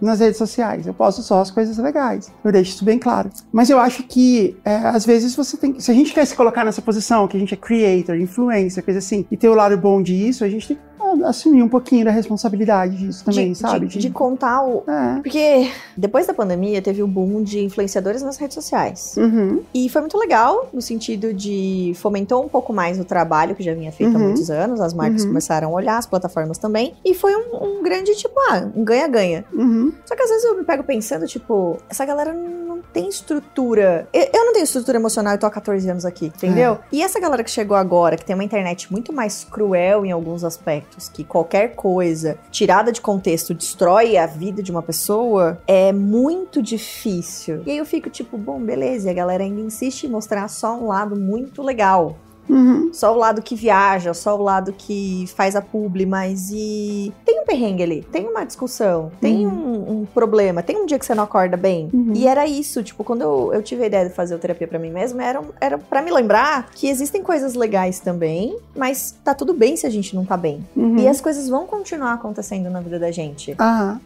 nas redes sociais. Eu posto só as coisas legais. Eu deixo isso bem claro. Mas eu acho que, é, às vezes, você tem que- Se a gente quer se colocar nessa posição, que a gente é creator, influencer, coisa assim, e ter o lado bom disso, a gente tem que assumir um pouquinho da responsabilidade disso também, de, sabe? De, de contar o. É. Porque depois da pandemia teve o boom de influenciadores nas redes sociais. Uhum. E foi muito legal, no sentido de fomentou um pouco mais o trabalho que já vinha feito há Uhum. muitos anos, as marcas Uhum. começaram a olhar, as plataformas também, e foi um, um grande, tipo, ah, um ganha-ganha. Uhum. Só que às vezes eu me pego pensando, tipo, essa galera não tem estrutura. Eu, eu não tenho estrutura emocional, eu tô há 14 anos aqui, entendeu? É. E essa galera que chegou agora, que tem uma internet muito mais cruel em alguns aspectos, que qualquer coisa tirada de contexto destrói a vida de uma pessoa, é muito difícil. E aí eu fico tipo, bom, beleza, e a galera ainda insiste em mostrar só um lado muito legal. Uhum. Só o lado que viaja, só o lado que faz a publi, mas e. Tem um perrengue ali, tem uma discussão, tem um, um problema, tem um dia que você não acorda bem. Uhum. E era isso, tipo, quando eu, eu tive a ideia de fazer o terapia pra mim mesma, era, era para me lembrar que existem coisas legais também, mas tá tudo bem se a gente não tá bem. Uhum. E as coisas vão continuar acontecendo na vida da gente.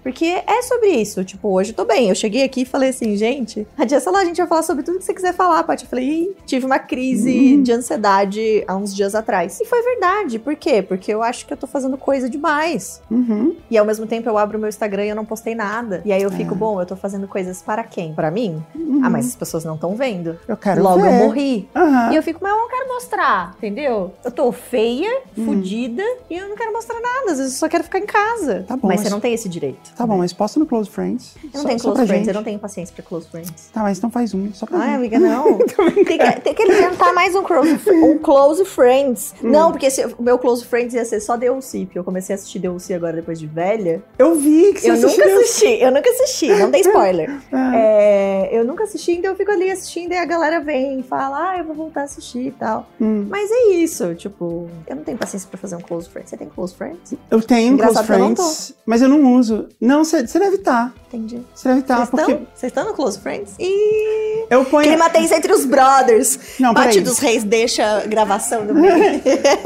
Porque é sobre isso. Tipo, hoje eu tô bem. Eu cheguei aqui e falei assim, gente, a dia, lá, a gente vai falar sobre tudo que você quiser falar, Paty. Eu falei, "Ih, tive uma crise Uhum. de ansiedade há uns dias atrás. E foi verdade. Por quê? Porque eu acho que eu tô fazendo coisa demais. Uhum. E ao mesmo tempo eu abro o meu Instagram e eu não postei nada. E aí eu fico, É. bom, eu tô fazendo coisas para quem? Para mim? Uhum. Ah, mas as pessoas não estão vendo. Eu quero Logo ver. eu morri. Aham. E eu fico, mas eu não quero mostrar, entendeu? Eu tô feia, Hum. fudida, e eu não quero mostrar nada. Às vezes eu só quero ficar em casa. Tá bom, mas, mas- você não tem esse direito. Tá bom, mas posta no Close Friends. Eu não Só- tenho close friends, gente. eu não tenho paciência pra close friends. Tá, mas então faz um, só pra Ai, amiga, não. [LAUGHS] tem, que, tem que inventar mais um close, [LAUGHS] um close friends. Hum. Não, porque se- o meu close friends ia ser só DLC, porque eu comecei a assistir DLC agora depois de velha. Eu vi que você Eu nunca assisti, eu nunca assisti, não dei [LAUGHS] spoiler. Ah, É, eu nunca assisti, então eu fico ali assistindo e a galera vem e fala, ah, eu vou voltar a assistir e tal. hum. Mas é isso, tipo, eu não tenho paciência pra fazer um close friend. Você tem close friends? Eu tenho Close Engraçado não Friends, mas eu não uso. Não, você deve estar. Entendi. Você deve estar, Vocês Tá, porque estão? Vocês estão no close friends? E eu ponho. clima entre os brothers. Não, Bate dos Reis deixa gravação do [LAUGHS] meio.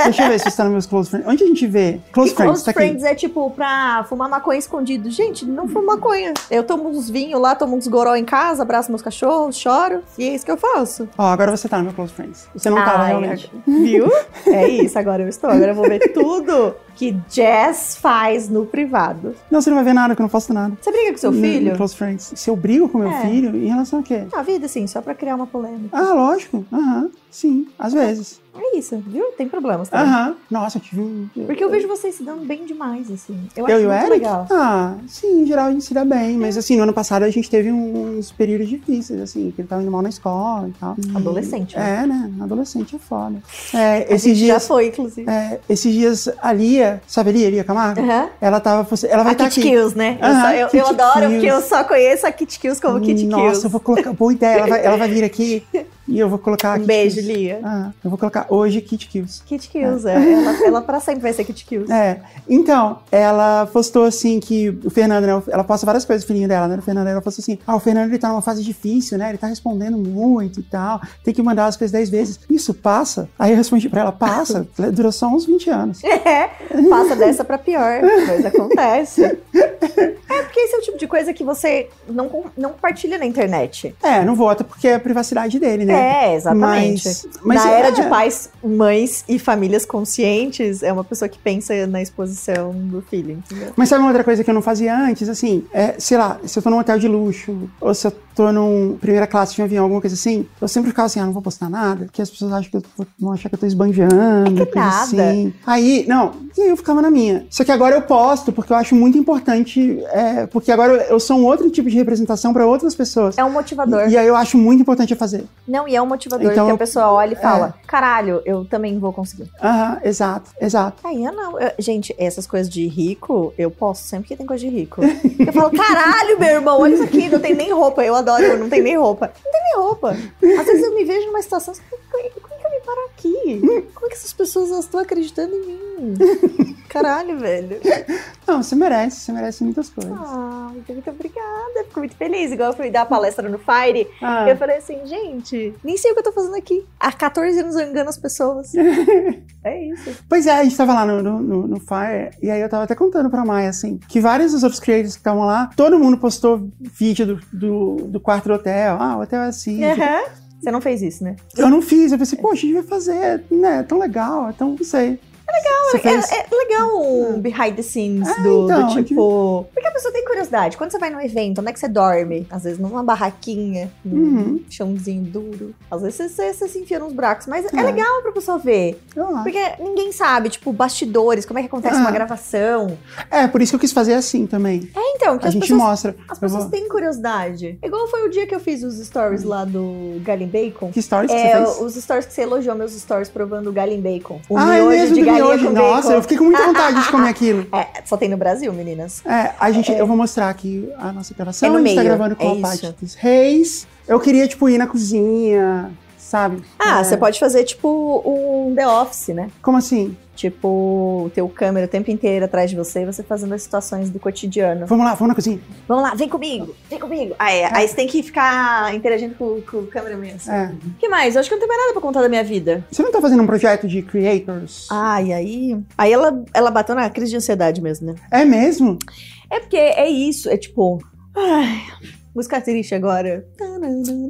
Deixa eu ver se você tá nos meus Close Friends. Onde a gente vê? Close e Friends, close tá aqui. friends é tipo pra fumar maconha escondido. Gente, não fumo maconha. Eu tomo uns vinhos lá, tomo uns goró em casa, abraço meus cachorros, choro. E é isso que eu faço. Ó, agora você tá no meu Close Friends. Você não tava Ai, realmente. [LAUGHS] Viu? [LAUGHS] É isso, agora eu estou. Agora eu vou ver tudo que Jazz faz no privado. Não, você não vai ver nada, que eu não faço nada. Você briga com seu filho? No Close Friends. Se eu brigo com meu É. filho, em relação a quê? A vida, sim, só pra criar uma polêmica. Ah, lógico. Aham. Sim, às vezes. É isso, viu? Tem problemas. Aham. Nossa, eu tive um. Porque eu vejo vocês se dando bem demais, assim. Eu, Eu acho e o muito Eric? legal. Ah, sim, em geral a gente se dá bem. Mas assim, no ano passado a gente teve uns períodos difíceis, assim, que ele tava indo mal na escola e tal. Adolescente, né? É, né? Adolescente é foda. É, A esses gente já dias. foi, inclusive. é, esses dias a Lia, sabe a Lia, Lia Camargo? Aham. Ela tava. Ela vai A estar Kit aqui. Kills, né? Eu, Aham, só- eu- eu Kit adoro Kills. porque eu só conheço a Kit Kills como Kit Kills. Nossa, eu vou colocar. Boa ideia. Ela vai, ela vai vir aqui [LAUGHS] e eu vou colocar. Um beijo, Kills. Lia. Ah, eu vou colocar hoje Kit Kills. Kit Kills, é. Ela, [LAUGHS] ela pra sempre vai ser Kit Kills. É, então, ela postou assim que o Fernando, né? Ela posta várias coisas, o filhinho dela, né? O Fernando, ela postou assim: ah, o Fernando ele tá numa fase difícil, né? Ele tá respondendo muito e tal, tem que mandar as coisas 10 vezes. Isso passa? Aí eu respondi pra ela: passa, [LAUGHS] durou só uns 20 anos. [LAUGHS] É, passa dessa pra pior, mas acontece. É, porque esse é o tipo de coisa que você não, não compartilha na internet. É, não vota porque é a privacidade dele, né? É, exatamente. Mas- mas na é- era de pais, mães e famílias conscientes, é uma pessoa que pensa na exposição do filho, entendeu? Mas sabe uma outra coisa que eu não fazia antes? Assim, é, sei lá, se eu tô num hotel de luxo, ou se eu tô num primeira classe de um avião, alguma coisa assim, eu sempre ficava assim, ah, não vou postar nada, porque as pessoas acham que eu vou- vão achar que eu tô esbanjando, É que coisa nada. assim. Aí, não, e aí eu ficava na minha. Só que agora eu posto, porque eu acho muito importante, é, porque agora eu sou um outro tipo de representação para outras pessoas. É um motivador. E aí eu acho muito importante eu fazer. Não, e é um motivador Então, que a eu- pessoa olha e fala: caralho, eu também vou conseguir. Aham, exato, exato. Aí eu não. Eu- gente, essas coisas de rico, eu posto sempre que tem coisa de rico. Eu falo, caralho, meu irmão, olha isso aqui, não tem nem roupa. Eu adoro, não tem nem roupa. Não tem nem roupa. Às vezes eu me vejo numa situação paro aqui? Como é que essas pessoas estão acreditando em mim? [LAUGHS] Caralho, velho. Não, você merece, você merece muitas coisas. Ah, muito, muito obrigada. Fico muito feliz. Igual eu fui dar a palestra no Fire, Ah, eu falei assim, gente, nem sei o que eu tô fazendo aqui. Há 14 anos eu engano as pessoas. [LAUGHS] é isso. Pois é, a gente tava lá no, no, no- no Fire, e aí eu tava até contando pra Maia, assim, que vários dos outros creators que estavam lá, todo mundo postou vídeo do, do, do quarto do hotel. Ah, o hotel é assim. Aham. Você não fez isso, né? Eu não fiz, eu pensei, poxa, a gente vai fazer, né? É tão legal, então não sei. É legal, Você fez? É, é legal um behind the scenes É, do, do então, tipo. Porque a pessoa tem curiosidade. Quando você vai num evento, onde é que você dorme? Às vezes numa barraquinha, num Uhum. chãozinho duro. Às vezes você, você- você se enfia nos buracos. Mas é, É. legal pra pessoa ver. Porque ninguém sabe, tipo, bastidores, como é que acontece Ah. uma gravação. É, por isso que eu quis fazer assim também. É, então, que A gente pessoas. mostra. As pessoas vou- têm curiosidade. Igual foi o dia que eu fiz os stories lá do Galim Bacon. Que stories que É, você fez? os stories que você elogiou, meus stories provando o Galim Bacon. O ah, é miojo mesmo de miojo. Nossa, eu fiquei com muita vontade de comer aquilo. [LAUGHS] É, só tem no Brasil, meninas. É, a gente, eu vou mostrar aqui a nossa gravação. É no a gente tá meio, gravando com é a. Paty dos Reis. Eu queria, tipo, ir na cozinha, sabe? Ah, É. você pode fazer tipo um The Office, né? Como assim? Tipo, ter o câmera o tempo inteiro atrás de você e você fazendo as situações do cotidiano. Vamos lá, vamos na cozinha. Vamos lá, vem comigo, vem comigo. Aí, aí você tem que ficar interagindo com, com o câmera mesmo. É. O que mais? Eu acho que não tem mais nada pra contar da minha vida. Você não tá fazendo um projeto de creators? Ah, e aí. Aí ela, ela bateu na crise de ansiedade mesmo, né? É mesmo? É porque é isso, é tipo. Ai, música triste agora.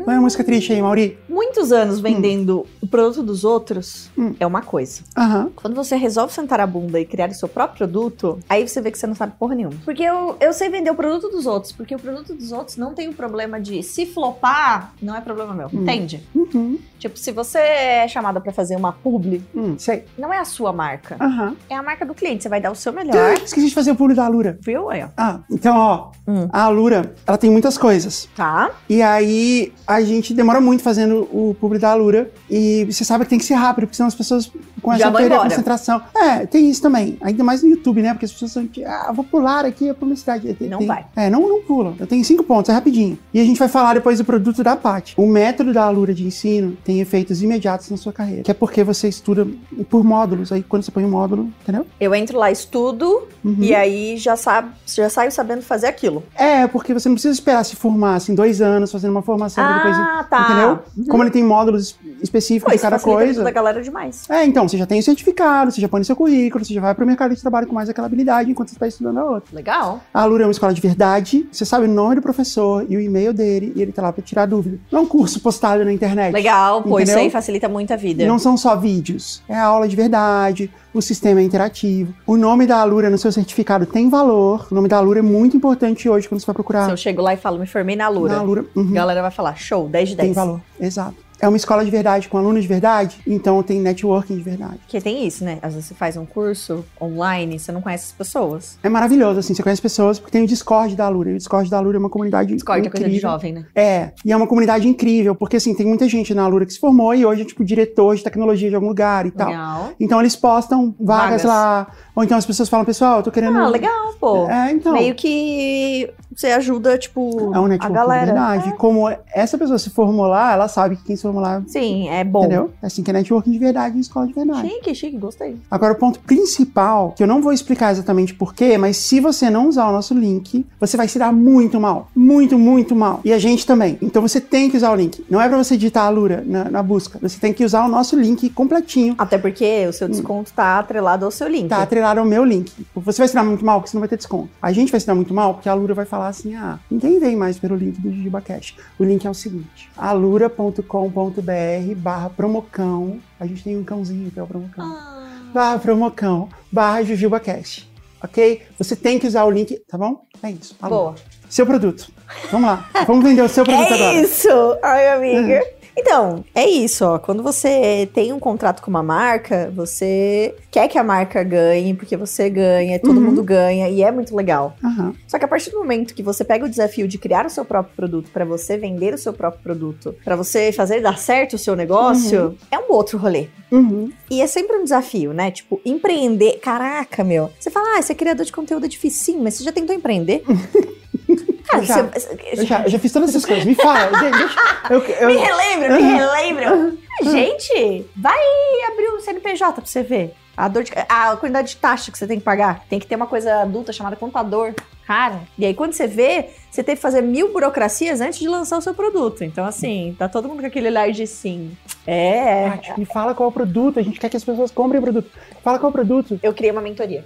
Põe a música triste aí, Mauri. Muitos anos vendendo o produto dos outros Hum. é uma coisa. Aham. Quando você resolve sentar a bunda e criar o seu próprio produto, aí você vê que você não sabe porra nenhuma. Porque eu, eu sei vender o produto dos outros, porque o produto dos outros não tem o problema de se flopar, não é problema meu, Hum. entende? Uhum. Tipo, se você é chamada pra fazer uma publi, Hum, sei. não é a sua marca, Aham. é a marca do cliente. Você vai dar o seu Ah, melhor. esqueci de fazer o pulo da Alura. Viu? Aí, ó. Ah, então, ó. Hum. A Alura, ela tem muitas coisas. Tá. E aí, a gente demora muito fazendo o publi da Alura. E você sabe que tem que ser rápido, porque senão as pessoas começam Já a vão perder a embora. concentração. É, tem isso também. Ainda mais no YouTube, né? Porque as pessoas são tipo, ah, vou pular aqui a publicidade. Tem- Não tem- vai. É, não, não pula. Eu tenho cinco pontos, é rapidinho. E a gente vai falar depois do produto da Paty. O método da Alura de ensino tem efeitos imediatos na sua carreira. Que é porque você estuda por módulos. Aí quando você põe um módulo, entendeu? Eu entro lá, estudo, Uhum. e aí já, sabe, já saio sabendo fazer aquilo. É, porque você não precisa esperar se formar assim, dois anos fazendo uma formação depois. Ah, tá. Entendeu? Como ele tem módulos Pô, específicos de cada coisa. da galera demais. É, então, você já tem o certificado, você já põe no seu currículo, você já vai pro mercado de trabalho com mais aquela habilidade enquanto você está estudando a outra. Legal. A Alura é uma escola de verdade, você sabe o nome do professor e o e-mail dele, e ele tá lá pra tirar dúvida. Não é um curso postado na internet. Legal, pô, isso aí facilita muito a vida. Não são só vídeos, é aula de verdade, o sistema é interativo. O nome da Alura no seu certificado tem valor, o nome da Alura é muito importante hoje quando você vai procurar Se eu chego lá e falo, me formei na Lura, na Alura. Uhum. a galera vai falar, show, 10 de 10. Tem valor, exato. É uma escola de verdade, com alunos de verdade, então tem networking de verdade. Porque tem isso, né? Às vezes você faz um curso online, você não conhece as pessoas. É maravilhoso, assim, você conhece pessoas, porque tem o Discord da Alura, e o Discord da Alura é uma comunidade Discord é incrível. coisa de jovem, né? É, e é uma comunidade incrível, porque assim, tem muita gente na Alura que se formou e hoje é tipo diretor de tecnologia de algum lugar e tal. Legal. Então eles postam vagas, Vagas. lá, ou então as pessoas falam, pessoal, eu tô querendo... Ah, legal, pô. É, então... Meio que você ajuda, tipo, É um a galera. verdade. Como essa pessoa se formou lá, ela sabe que quem se formou lá, Sim, é bom. entendeu? É assim que é networking de verdade e escola de verdade. Chique, chique, gostei. Agora, o ponto principal, que eu não vou explicar exatamente porquê, mas se você não usar o nosso link, você vai se dar muito mal. Muito, muito mal. E a gente também. Então você tem que usar o link. Não é pra você digitar a Lura na, na busca. Você tem que usar o nosso link completinho. Até porque o seu desconto tá atrelado ao seu link. Hum. Tá atrelado ao meu link. Você vai se dar muito mal porque você não vai ter desconto. A gente vai se dar muito mal porque a Lura vai falar assim: ah, ninguém vem mais pelo link do JujubaCast. O link é o seguinte: alura.com.br barra promocão. A gente tem um cãozinho que é o promocão. Ah. barra promocão, barra JujubaCast. Ok? Você tem que usar o link, tá bom? É isso. Alô. Boa. Seu produto. Vamos lá. Vamos vender o seu produto É agora. isso! Ai, amiga. Então, é isso, ó. Quando você tem um contrato com uma marca, você quer que a marca ganhe, porque você ganha, todo Uhum. mundo ganha, e é muito legal. Aham. Só que a partir do momento que você pega o desafio de criar o seu próprio produto, pra você vender o seu próprio produto, pra você fazer dar certo o seu negócio, é um outro rolê. Uhum. E é sempre um desafio, né? Tipo, empreender. Caraca, meu. Você fala, ah, você é criador de conteúdo é dificinho, mas você já tentou empreender? [LAUGHS] Cara, Já. você. Eu já, eu já fiz todas essas coisas. Me fala. eu, eu- Me relembra, me relembra. Gente, vai abrir um CNPJ pra você ver. A, dor de, a quantidade de taxa que você tem que pagar. Tem que ter uma coisa adulta chamada contador. Cara, e aí quando você vê, você teve que fazer mil burocracias antes de lançar o seu produto. Então, assim, tá todo mundo com aquele olhar de sim. É, Paty, me fala qual é o produto. A gente quer que as pessoas comprem o produto. Fala qual é o produto. eu criei uma mentoria.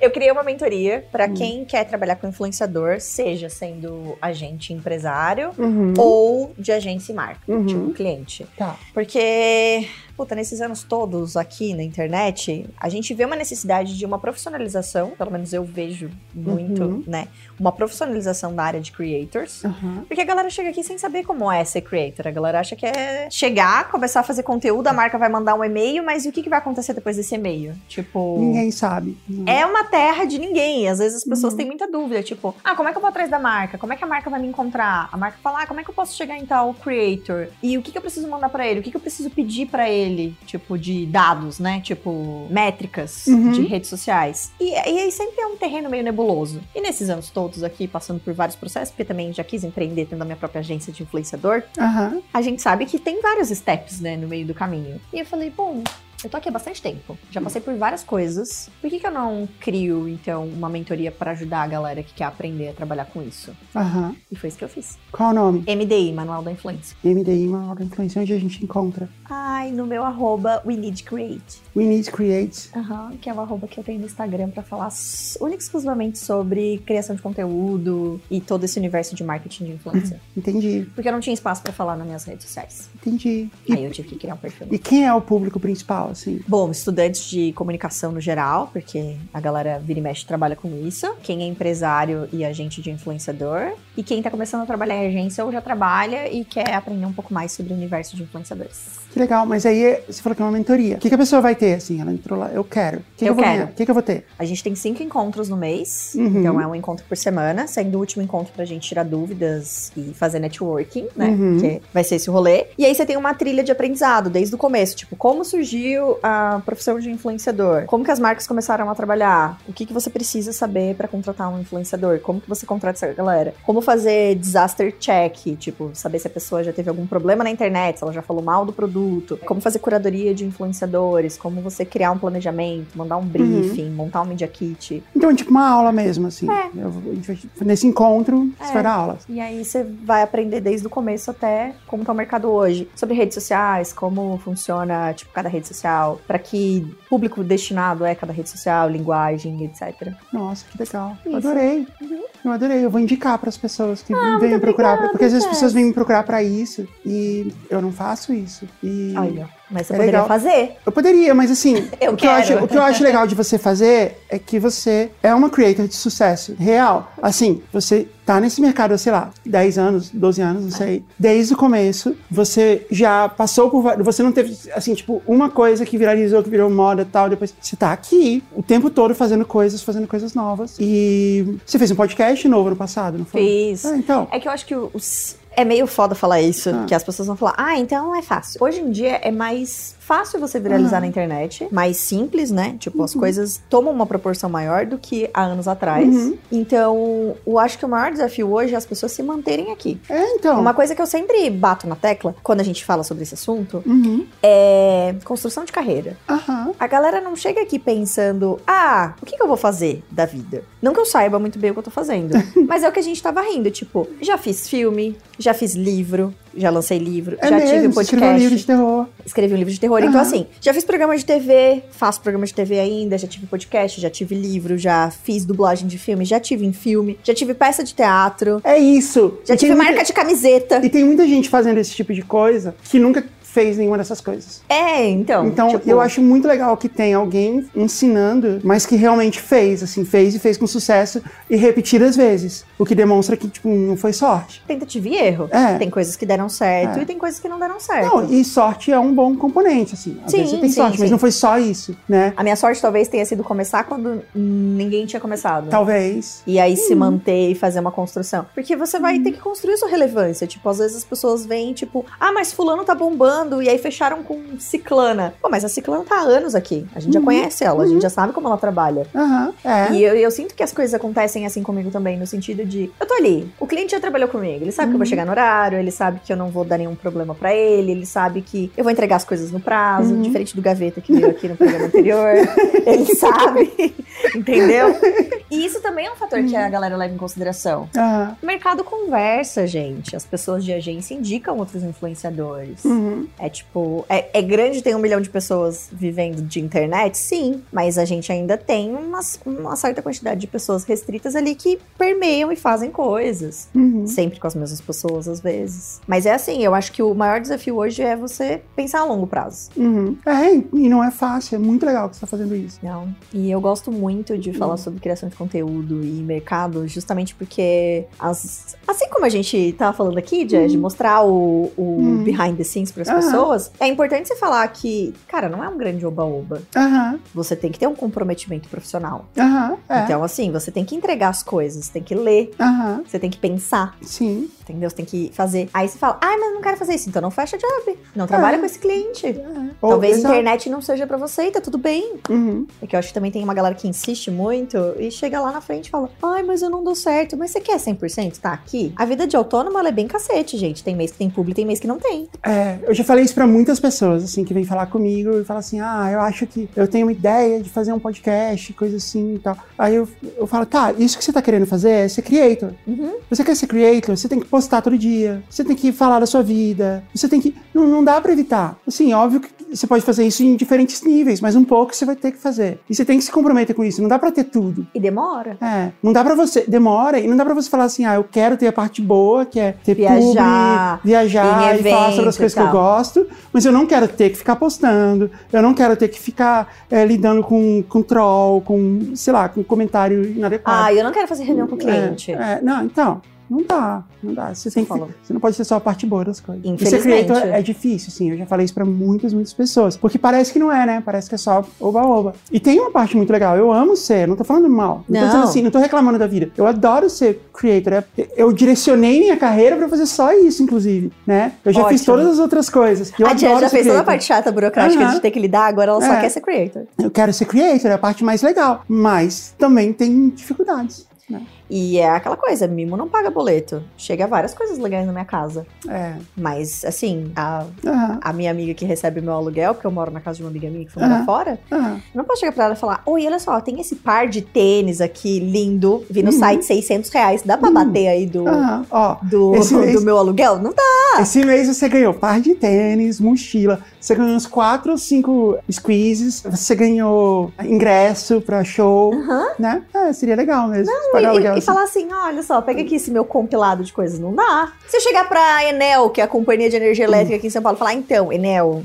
Eu criei uma mentoria pra Hum. quem quer trabalhar com influenciador, seja sendo agente empresário Uhum. ou de agência e marca, Uhum. tipo cliente. Tá. Porque, puta, nesses anos todos aqui na internet, a gente vê uma necessidade de uma profissionalização, pelo menos eu vejo muito, Uhum. né? Uma profissionalização da área de creators. Aham. Porque a galera chega aqui sem saber como é ser creator. A galera acha que é chegar, começar a fazer conteúdo, a marca vai mandar um e-mail, mas e o que, que vai acontecer depois desse e-mail? Tipo. Ninguém sabe. É uma terra de ninguém. Às vezes as pessoas Uhum. têm muita dúvida, tipo, ah, como é que eu vou atrás da marca? Como é que a marca vai me encontrar? A marca fala, ah, como é que eu posso chegar em tal creator? E o que, que eu preciso mandar pra ele? O que, que eu preciso pedir pra ele? Tipo, de dados, né? Tipo, métricas Uhum. de redes sociais. E, e aí sempre é um terreno meio nebuloso. E nesses anos todos todos aqui passando por vários processos, porque também já quis empreender tendo a minha própria agência de influenciador, Aham. a gente sabe que tem vários steps, né, no meio do caminho. E eu falei, bom, eu tô aqui há bastante tempo, já passei por várias coisas. Por que, que eu não crio, então, uma mentoria para ajudar a galera que quer aprender a trabalhar com isso? Aham. E foi isso que eu fiz. Qual o nome? MDI, Manual da Influência. MDI, uma hora influência onde a gente encontra. Ai, no meu arroba, we need create. We need create. Aham, que é o arroba que eu tenho no Instagram pra falar única e exclusivamente sobre criação de conteúdo e todo esse universo de marketing de influência. [LAUGHS] Entendi, Porque eu não tinha espaço pra falar nas minhas redes sociais. entendi. E, Aí eu tive que criar um perfil. e quem é o público principal, assim? Bom, estudantes de comunicação no geral, porque a galera vira e mexe trabalha com isso. Quem é empresário e agente de influenciador. E quem tá começando a trabalhar em agência ou já trabalha e quer aprender um pouco mais sobre o universo de influenciadores. Que legal, mas aí é- você falou que é uma mentoria. O que, que a pessoa vai ter, assim? Ela entrou lá, eu quero. O que, que Eu eu vou quero. O que, que eu vou ter? A gente tem cinco encontros no mês, Uhum. então é um encontro por semana, sendo o último encontro pra gente tirar dúvidas e fazer networking, né? Uhum. Que vai ser esse rolê. E aí você tem uma trilha de aprendizado desde o começo, tipo, como surgiu a profissão de influenciador? Como que as marcas começaram a trabalhar? O que que você precisa saber pra contratar um influenciador? Como que você contrata essa galera? Como fazer disaster check, tipo, saber se a pessoa já teve algum problema na internet, se ela já falou mal do produto. Como fazer curadoria de influenciadores, como você criar um planejamento, mandar um briefing, montar um media kit. Então, tipo uma aula mesmo, assim. É. Eu nesse encontro, você É. vai dar aula. E aí você vai aprender desde o começo até como tá o mercado hoje. Sobre redes sociais, como funciona, tipo, cada rede social, para que público destinado é cada rede social, linguagem, etc. Nossa, que legal. Eu Isso. adorei. Uhum. Eu adorei. Eu vou indicar para as pessoas que Ah, vêm procurar. obrigada, porque às vezes as pessoas vêm me procurar para isso e eu não faço isso. E Olha, mas você É poderia legal. fazer. eu poderia, mas assim, [LAUGHS] Eu o, que eu acho, o que eu acho legal de você fazer é que você é uma creator de sucesso real. Assim, você tá nesse mercado, sei lá, 10 anos, 12 anos, não sei. Desde o começo, você já passou por. Você não teve, assim, tipo, uma coisa que viralizou, que virou moda e tal. Depois você tá aqui o tempo todo fazendo coisas, fazendo coisas novas. E você fez um podcast novo no passado, não foi? Fiz. Ah, então. É que eu acho que os. É meio foda falar isso, Ah. que as pessoas vão falar, ah, então é fácil. Hoje em dia é mais fácil você viralizar Aham. na internet, mais simples, né? Tipo, as coisas tomam uma proporção maior do que há anos atrás. Uhum. Então, eu acho que o maior desafio hoje é as pessoas se manterem aqui. É, então. Uma coisa que eu sempre bato na tecla quando a gente fala sobre esse assunto Uhum. é construção de carreira. A galera não chega aqui pensando, ah, o que, que eu vou fazer da vida? Não que eu saiba muito bem o que eu tô fazendo, [LAUGHS] mas é o que a gente tava rindo, tipo, já fiz filme, já fiz livro, já lancei livro, É já mesmo, tive um você escreveu um podcast, livro de terror. escrevi um livro de terror. Aham. Então, assim, já fiz programa de TV, faço programa de TV ainda, já tive podcast, já tive livro, já fiz dublagem de filme, já tive em filme, já tive peça de teatro, É isso. já E tive muita- marca de camiseta. E tem muita gente fazendo esse tipo de coisa que nunca fez nenhuma dessas coisas. É, então. Então, tipo, eu acho muito legal que tem alguém ensinando, mas que realmente fez, assim, fez e fez com sucesso e repetidas vezes. O que demonstra que, tipo, não foi sorte. Tentativa e erro. É. Tem coisas que deram certo É. e tem coisas que não deram certo. Não, e sorte é um bom componente, assim. Às Sim, vezes você tem sim, sorte, mas sim. não foi só isso, né? A minha sorte talvez tenha sido começar quando ninguém tinha começado. Talvez. E aí se Uhum. manter e fazer uma construção. Porque você vai ter que construir sua relevância. Tipo, às vezes as pessoas vêm, tipo, ah, mas fulano tá bombando. E aí fecharam com ciclana. Pô, mas a ciclana tá há anos aqui. A gente já Uhum. conhece ela, a gente já sabe como ela trabalha. Aham, é. E eu, eu sinto que as coisas acontecem assim comigo também, no sentido de, eu tô ali, o cliente já trabalhou comigo, ele sabe que eu vou Uhum. chegar no horário, ele sabe que eu não vou dar nenhum problema pra ele, ele sabe que eu vou entregar as coisas no prazo, Uhum. diferente do Gaveta que veio aqui no programa anterior. [LAUGHS] ele sabe, [LAUGHS] entendeu? E isso também é um fator que a Uhum. galera leva em consideração. O mercado conversa, gente. As pessoas de agência indicam outros influenciadores. Uhum. É tipo, é, é grande ter um milhão de pessoas vivendo de internet? Sim, mas a gente ainda tem uma, uma certa quantidade de pessoas restritas ali que permeiam e fazem coisas. Uhum. Sempre com as mesmas pessoas, às vezes. Mas é assim, eu acho que o maior desafio hoje é você pensar a longo prazo. Uhum. É, e não é fácil, é muito legal que você tá fazendo isso. Não. E eu gosto muito de falar sobre criação de conteúdo e mercado, justamente porque, as- assim como a gente tava falando aqui, Jé, de mostrar o, o Uhum. behind the scenes para as. Pessoas, é importante você falar que, cara, não é um grande oba-oba. Aham, Você tem que ter um comprometimento profissional. aham, é. Então, assim, você tem que entregar as coisas, tem que ler, Aham, você tem que pensar, sim. Entendeu? Você tem que fazer. Aí você fala, ai, mas eu não quero fazer isso. Então não fecha job. Não trabalha É. com esse cliente. Ou- Talvez a exato. internet não seja pra você e tá tudo bem. Uhum. É que eu acho que também tem uma galera que insiste muito e chega lá na frente e fala: Ai, mas eu não dou certo. Mas você quer 100%? Tá aqui? A vida de autônomo ela é bem cacete, gente. Tem mês que tem público, tem mês que não tem. É, eu já falei isso pra muitas pessoas, assim, que vêm falar comigo e falam assim: ah, eu acho que eu tenho uma ideia de fazer um podcast, coisa assim e tal. Aí eu, eu falo, tá, isso que você tá querendo fazer é ser creator. Uhum. Você quer ser creator, você tem que postar todo dia, você tem que falar da sua vida, você tem que. Não, não dá pra evitar. Assim, óbvio que você pode fazer isso em diferentes níveis, mas um pouco você vai ter que fazer. E você tem que se comprometer com isso, não dá pra ter tudo. E demora. É, não dá pra você, demora, e não dá pra você falar assim, ah, eu quero ter a parte boa, que é ter Viajar, publi, viajar e falar sobre as coisas que eu gosto, mas eu não quero ter que ficar postando, eu não quero ter que ficar é, lidando com, com troll, com, sei lá, com comentário inadequado. Ah, eu não quero fazer reunião com o cliente. É, é, não, então, não dá, não dá. Você, tem que, você não pode ser só a parte boa das coisas. E ser Infelizmente. creator é difícil, assim, eu já falei isso pra muitas, muitas pessoas. Porque parece que não é, né? Parece que é só oba-oba. E tem uma parte muito legal, eu amo ser, não tô falando mal. Não, tô Não. dizendo assim, não tô reclamando da vida. Eu adoro ser creator. é- Eu direcionei minha carreira pra fazer só isso, inclusive, né? Eu já fiz Ótimo. todas as outras coisas. Eu a adoro já fez toda a parte chata burocrática Aham. de ter que lidar, agora ela só É. quer ser creator. Eu quero ser creator, é a parte mais legal. Mas também tem dificuldades. Né? E é aquela coisa, mimo não paga boleto. Chega várias coisas legais na minha casa. É. Mas, assim, a, Aham, a minha amiga que recebe meu aluguel, porque eu moro na casa de uma amiga minha que foi morar Aham. fora, aham. eu não posso chegar pra ela e falar: Oi, olha só, tem esse par de tênis aqui lindo, vi no Uhum. site 600 reais. Dá pra Uhum. bater aí do. Ó, do, mês- meu aluguel? Não dá. Esse mês você ganhou par de tênis, mochila, você ganhou uns quatro ou cinco squeezes, você ganhou ingresso pra show, né? É, seria legal mesmo. E, pagar aluguel e falar assim: olha só, pega aqui esse meu compilado de coisas. Não dá. Se eu chegar pra Enel, que é a companhia de energia elétrica aqui em São Paulo, e falar: então, Enel,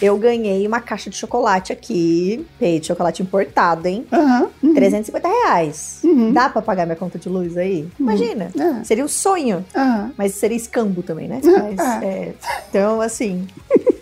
eu ganhei uma caixa de chocolate aqui, peito chocolate importado, hein? Aham. uhum, 350 reais. Uhum. Dá pra pagar minha conta de luz aí? Imagina. É. Seria o sonho. Mas seria escambo também, né? [LAUGHS] É. Mas, é, então, assim,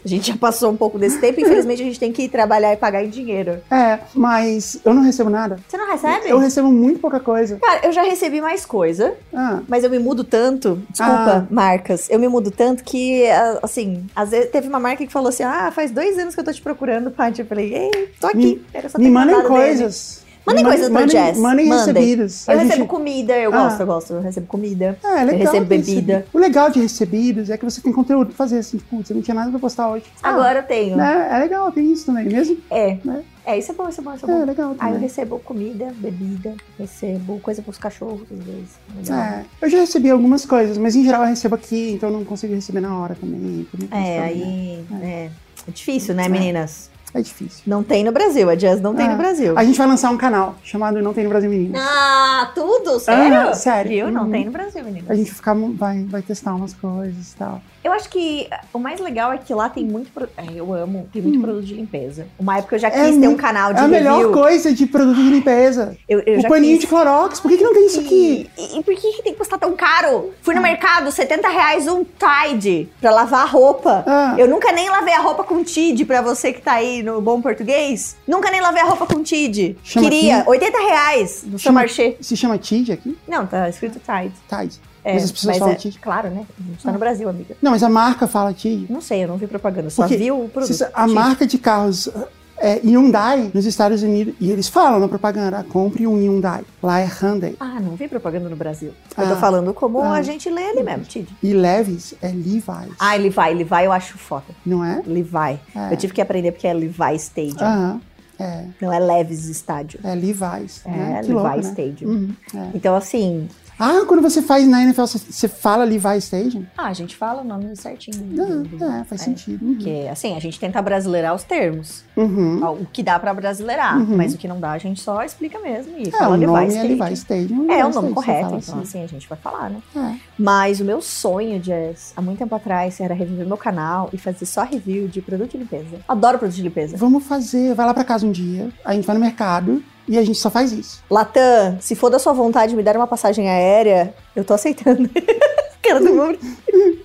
a gente já passou um pouco desse tempo. Infelizmente, a gente tem que ir trabalhar e pagar em dinheiro. É, mas eu não recebo nada. Você não recebe? Eu recebo muito pouca coisa. Cara, eu já recebi mais coisa, Ah, mas eu me mudo tanto. Desculpa, marcas. Eu me mudo tanto que, ah, assim, às vezes teve uma marca que falou assim: Ah, faz dois anos que eu tô te procurando, Paty. Eu falei, ei, tô aqui. Me- me mandem mandado dele. Mandem coisas pra mandem- Jess. Mandem recebidos. Eu gente- recebo comida, eu Ah. gosto, eu gosto. Eu recebo comida. É, é legal. recebo ter bebida. recebido. O legal de recebidos é que você tem conteúdo pra fazer assim, putz, eu não tinha nada pra postar hoje. Ah, Agora eu tenho. né, é legal, tem isso também, mesmo? É. Né? É, isso é bom, isso é bom, isso é bom. É legal Aí eu também. recebo comida, bebida, recebo coisa pros cachorros, às vezes. Legal. É, eu já recebi algumas coisas, mas em geral eu recebo aqui, então eu não consigo receber na hora também. É, coisas, né? aí. É. É difícil, né, É. meninas? É difícil. Não tem no Brasil, a Jazz não tem É. no Brasil. A gente vai lançar um canal chamado Não Tem no Brasil Meninas. Ah, tudo? Sério? Ah, sério. Viu? Não Uhum. tem no Brasil, meninas. A gente vai, ficar, vai, vai testar umas coisas e tal. Eu acho que o mais legal é que lá tem muito. pro- É, eu amo, tem muito Hum. produto de limpeza. Uma época eu já É quis ter um canal de É a melhor review. coisa de produto de limpeza. Eu, eu o paninho quis. de Clorox. Por que, que não tem isso aqui? E, e por que, que tem que custar tão caro? Fui no Ah. mercado, 70 reais um Tide pra lavar a roupa. Ah. Eu nunca nem lavei a roupa com Tide, pra você que tá aí no bom português. Nunca nem lavei a roupa com Tide. Chama Queria, aqui- 80 reais no seu Chama- marché. Se chama Tid aqui? Não, tá escrito Tide. Tide. É, Mas as pessoas mas falam é. Claro, né? A gente tá no Brasil, amiga. Não, mas a marca fala Tid. Não sei, eu não vi propaganda, só Porque vi o produto. A marca de carros é Hyundai nos Estados Unidos, e eles falam na propaganda, compre um Hyundai. Lá é Hyundai. Ah, não vi propaganda no Brasil. Eu tô Ah. falando como Ah. a gente lê ali mesmo, Tid. E Levis é Levi's. Ah, ele vai, eu acho foda. Não é? Levi. É. Eu tive que aprender porque é Levi Stadium. Aham. É, Não é Levis Estádio. é Levi's. É, né? Levi louco, né? Stadium. Uhum, é. Então, assim. Ah, quando você faz na NFL, você, fala Levi Stadium? Ah, a gente fala o nome certinho. Ah, é, faz sentido. Uhum. Porque, assim, a gente tenta brasileirar os termos. Uhum. O que dá pra brasileirar. Uhum. Mas o que não dá, a gente só explica mesmo. E É, fala o Levi nome é Stadium. Levi Stadium. É, o Levi nome Stadium, você correto. Então, assim. assim, a gente vai falar, né? É. Mas o meu sonho, Jess, há muito tempo atrás, era reviver meu canal e fazer só review de produto de limpeza. Adoro produto de limpeza. Vamos fazer, vai lá pra casa um dia, a gente vai no mercado e a gente só faz isso. Latam, se for da sua vontade me dar uma passagem aérea, eu tô aceitando. Cara do meu...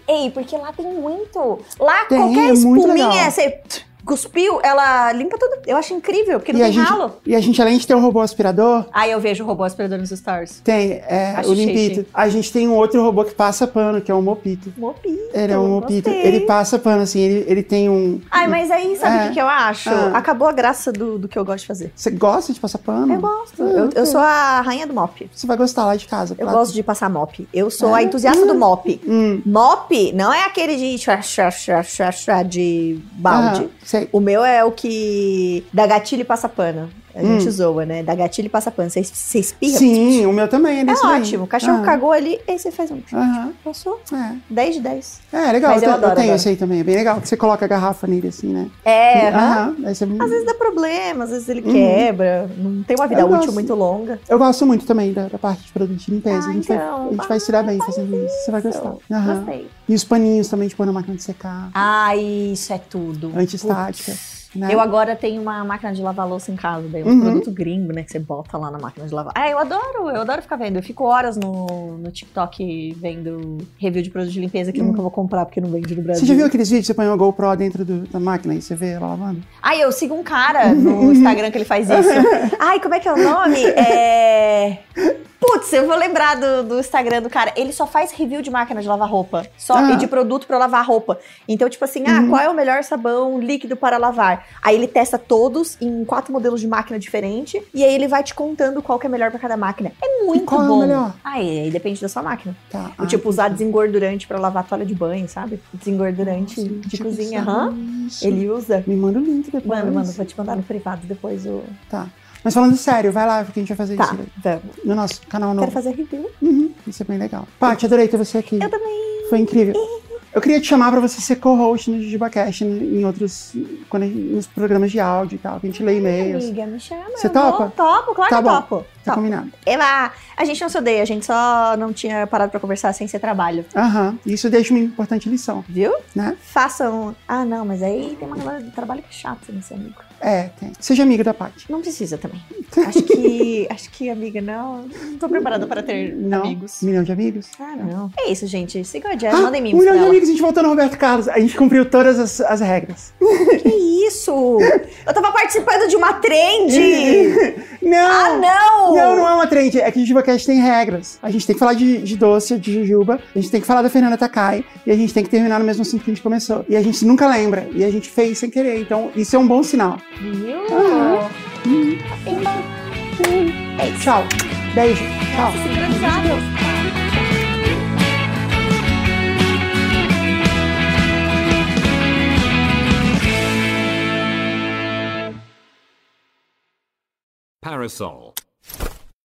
Ei, porque lá tem muito. Lá Tem, qualquer é espuminha, legal. você cuspiu, ela limpa tudo. Eu acho incrível, porque não E a, tem gente, ralo. e a gente, além de ter um robô aspirador, Aí eu vejo o robô aspirador nos stars. tem é, Acho o Limpito. A gente tem um outro robô que passa pano, que é o Mopito. Mopito. Ele é um Mopito. gostei. Ele passa pano, assim, ele, ele tem um. Ai, mas aí, sabe o É. que, que eu acho? Ah. Acabou a graça do, do que eu gosto de fazer. Você gosta de passar pano? Eu gosto. Ah, eu, ok. eu sou a rainha do mop. Você vai gostar lá de casa. Eu gosto de passar mop. Eu sou a Ah. entusiasta do mop. Hum. Mop não é aquele de chá, chá, chá, chá, chá, de balde. Ah, sei. O meu é o que dá gatilho e passa pano. A gente Hum. zoa, né? Dá gatilho e passa pano. Você, você espirra. Sim, o meu também é É desse daí. ótimo. O cachorro Ah, cagou ali, aí você faz um. Passou. é. 10 de 10. É, legal. Mas eu te- adoro, tenho adoro. esse aí também. É bem legal. Que você coloca a garrafa nele assim, né? É, aham. Você- Às vezes dá problema, às vezes ele Uhum. quebra. Não tem uma vida Eu útil gosto. muito longa. Eu gosto muito também da, da parte de produto de limpeza. Ah, a gente, vai, então, a gente vai se dar bem fazendo isso. Você vai Então, gostar. Aham. Gostei. E os paninhos também de pôr na máquina de secar. Ah, isso é tudo. Antiestática. Putz. Né? Eu agora tenho uma máquina de lavar louça em casa, daí um Uhum. produto gringo, né, que você bota lá na máquina de lavar. Ah, eu adoro, eu adoro ficar vendo. Eu fico horas no, no TikTok vendo review de produto de limpeza que eu Hum. nunca vou comprar porque não vende no Brasil. Você já viu aqueles vídeos que você põe uma GoPro dentro do- da máquina e você vê ela lavando? Ah, eu sigo um cara [LAUGHS] no Instagram que ele faz isso. Ai, como é que é o nome? [LAUGHS] É. Putz, eu vou lembrar do, do Instagram do cara. Ele só faz review de máquina de lavar roupa. Só, Ah. E de produto pra lavar roupa. Então, tipo assim, ah, Uhum. qual é o melhor sabão líquido para lavar? Aí ele testa todos em quatro modelos de máquina diferente. E aí ele vai te contando qual que é melhor pra cada máquina. É muito qual é o bom. melhor? Aí, aí depende da sua máquina. Tá. O tipo, usar desengordurante pra lavar toalha de banho, sabe? Desengordurante de cozinha. Aham. Ele... Usa. Me manda o link depois. Mano, mano, vou te mandar no privado depois o. Tá. Mas falando sério, vai lá, porque a gente vai fazer Tá, isso vamos. no nosso canal Quero novo. fazer review. Uhum, isso é bem legal. Paty, adorei ter você aqui. Eu também. Foi incrível. Eu queria te chamar pra você ser co-host no JujubaCast em outros. Quando, nos programas de áudio e tal, que a gente lê e-mails. Amiga, me chama. Você eu vou. topa? Topo, claro Tá que topo. Tá Topo. combinado. Eva, a gente não se odeia, a gente só não tinha parado pra conversar sem ser trabalho. Aham. Isso deixa uma importante lição, Viu? né? Façam. Ah, não, mas aí tem uma galera do trabalho que é chato nesse amigo. É, tem. Seja amiga da Paty. Não precisa também. [LAUGHS] Acho que. acho que, amiga, não. Não tô preparada para ter Não? amigos. Um milhão de amigos? Ah, não. É isso, gente. Sigam a Jazz, Ah, mandem um memes milhão de amigos, a gente voltou no Roberto Carlos. A gente cumpriu todas as, as regras. [LAUGHS] Que isso? Eu tava participando de uma trend! [LAUGHS] Não! ah, não! Não, não é uma trend. É que o JujubaCast tem regras. A gente tem que falar de, de doce, de jujuba. A gente tem que falar da Fernanda Takai. E a gente tem que terminar no mesmo assunto que a gente começou. E a gente nunca lembra. E a gente fez sem querer. Então, isso é um bom sinal. Viu? Então, é isso. Tchau. Beijo. Tchau. Nossa. Parasol.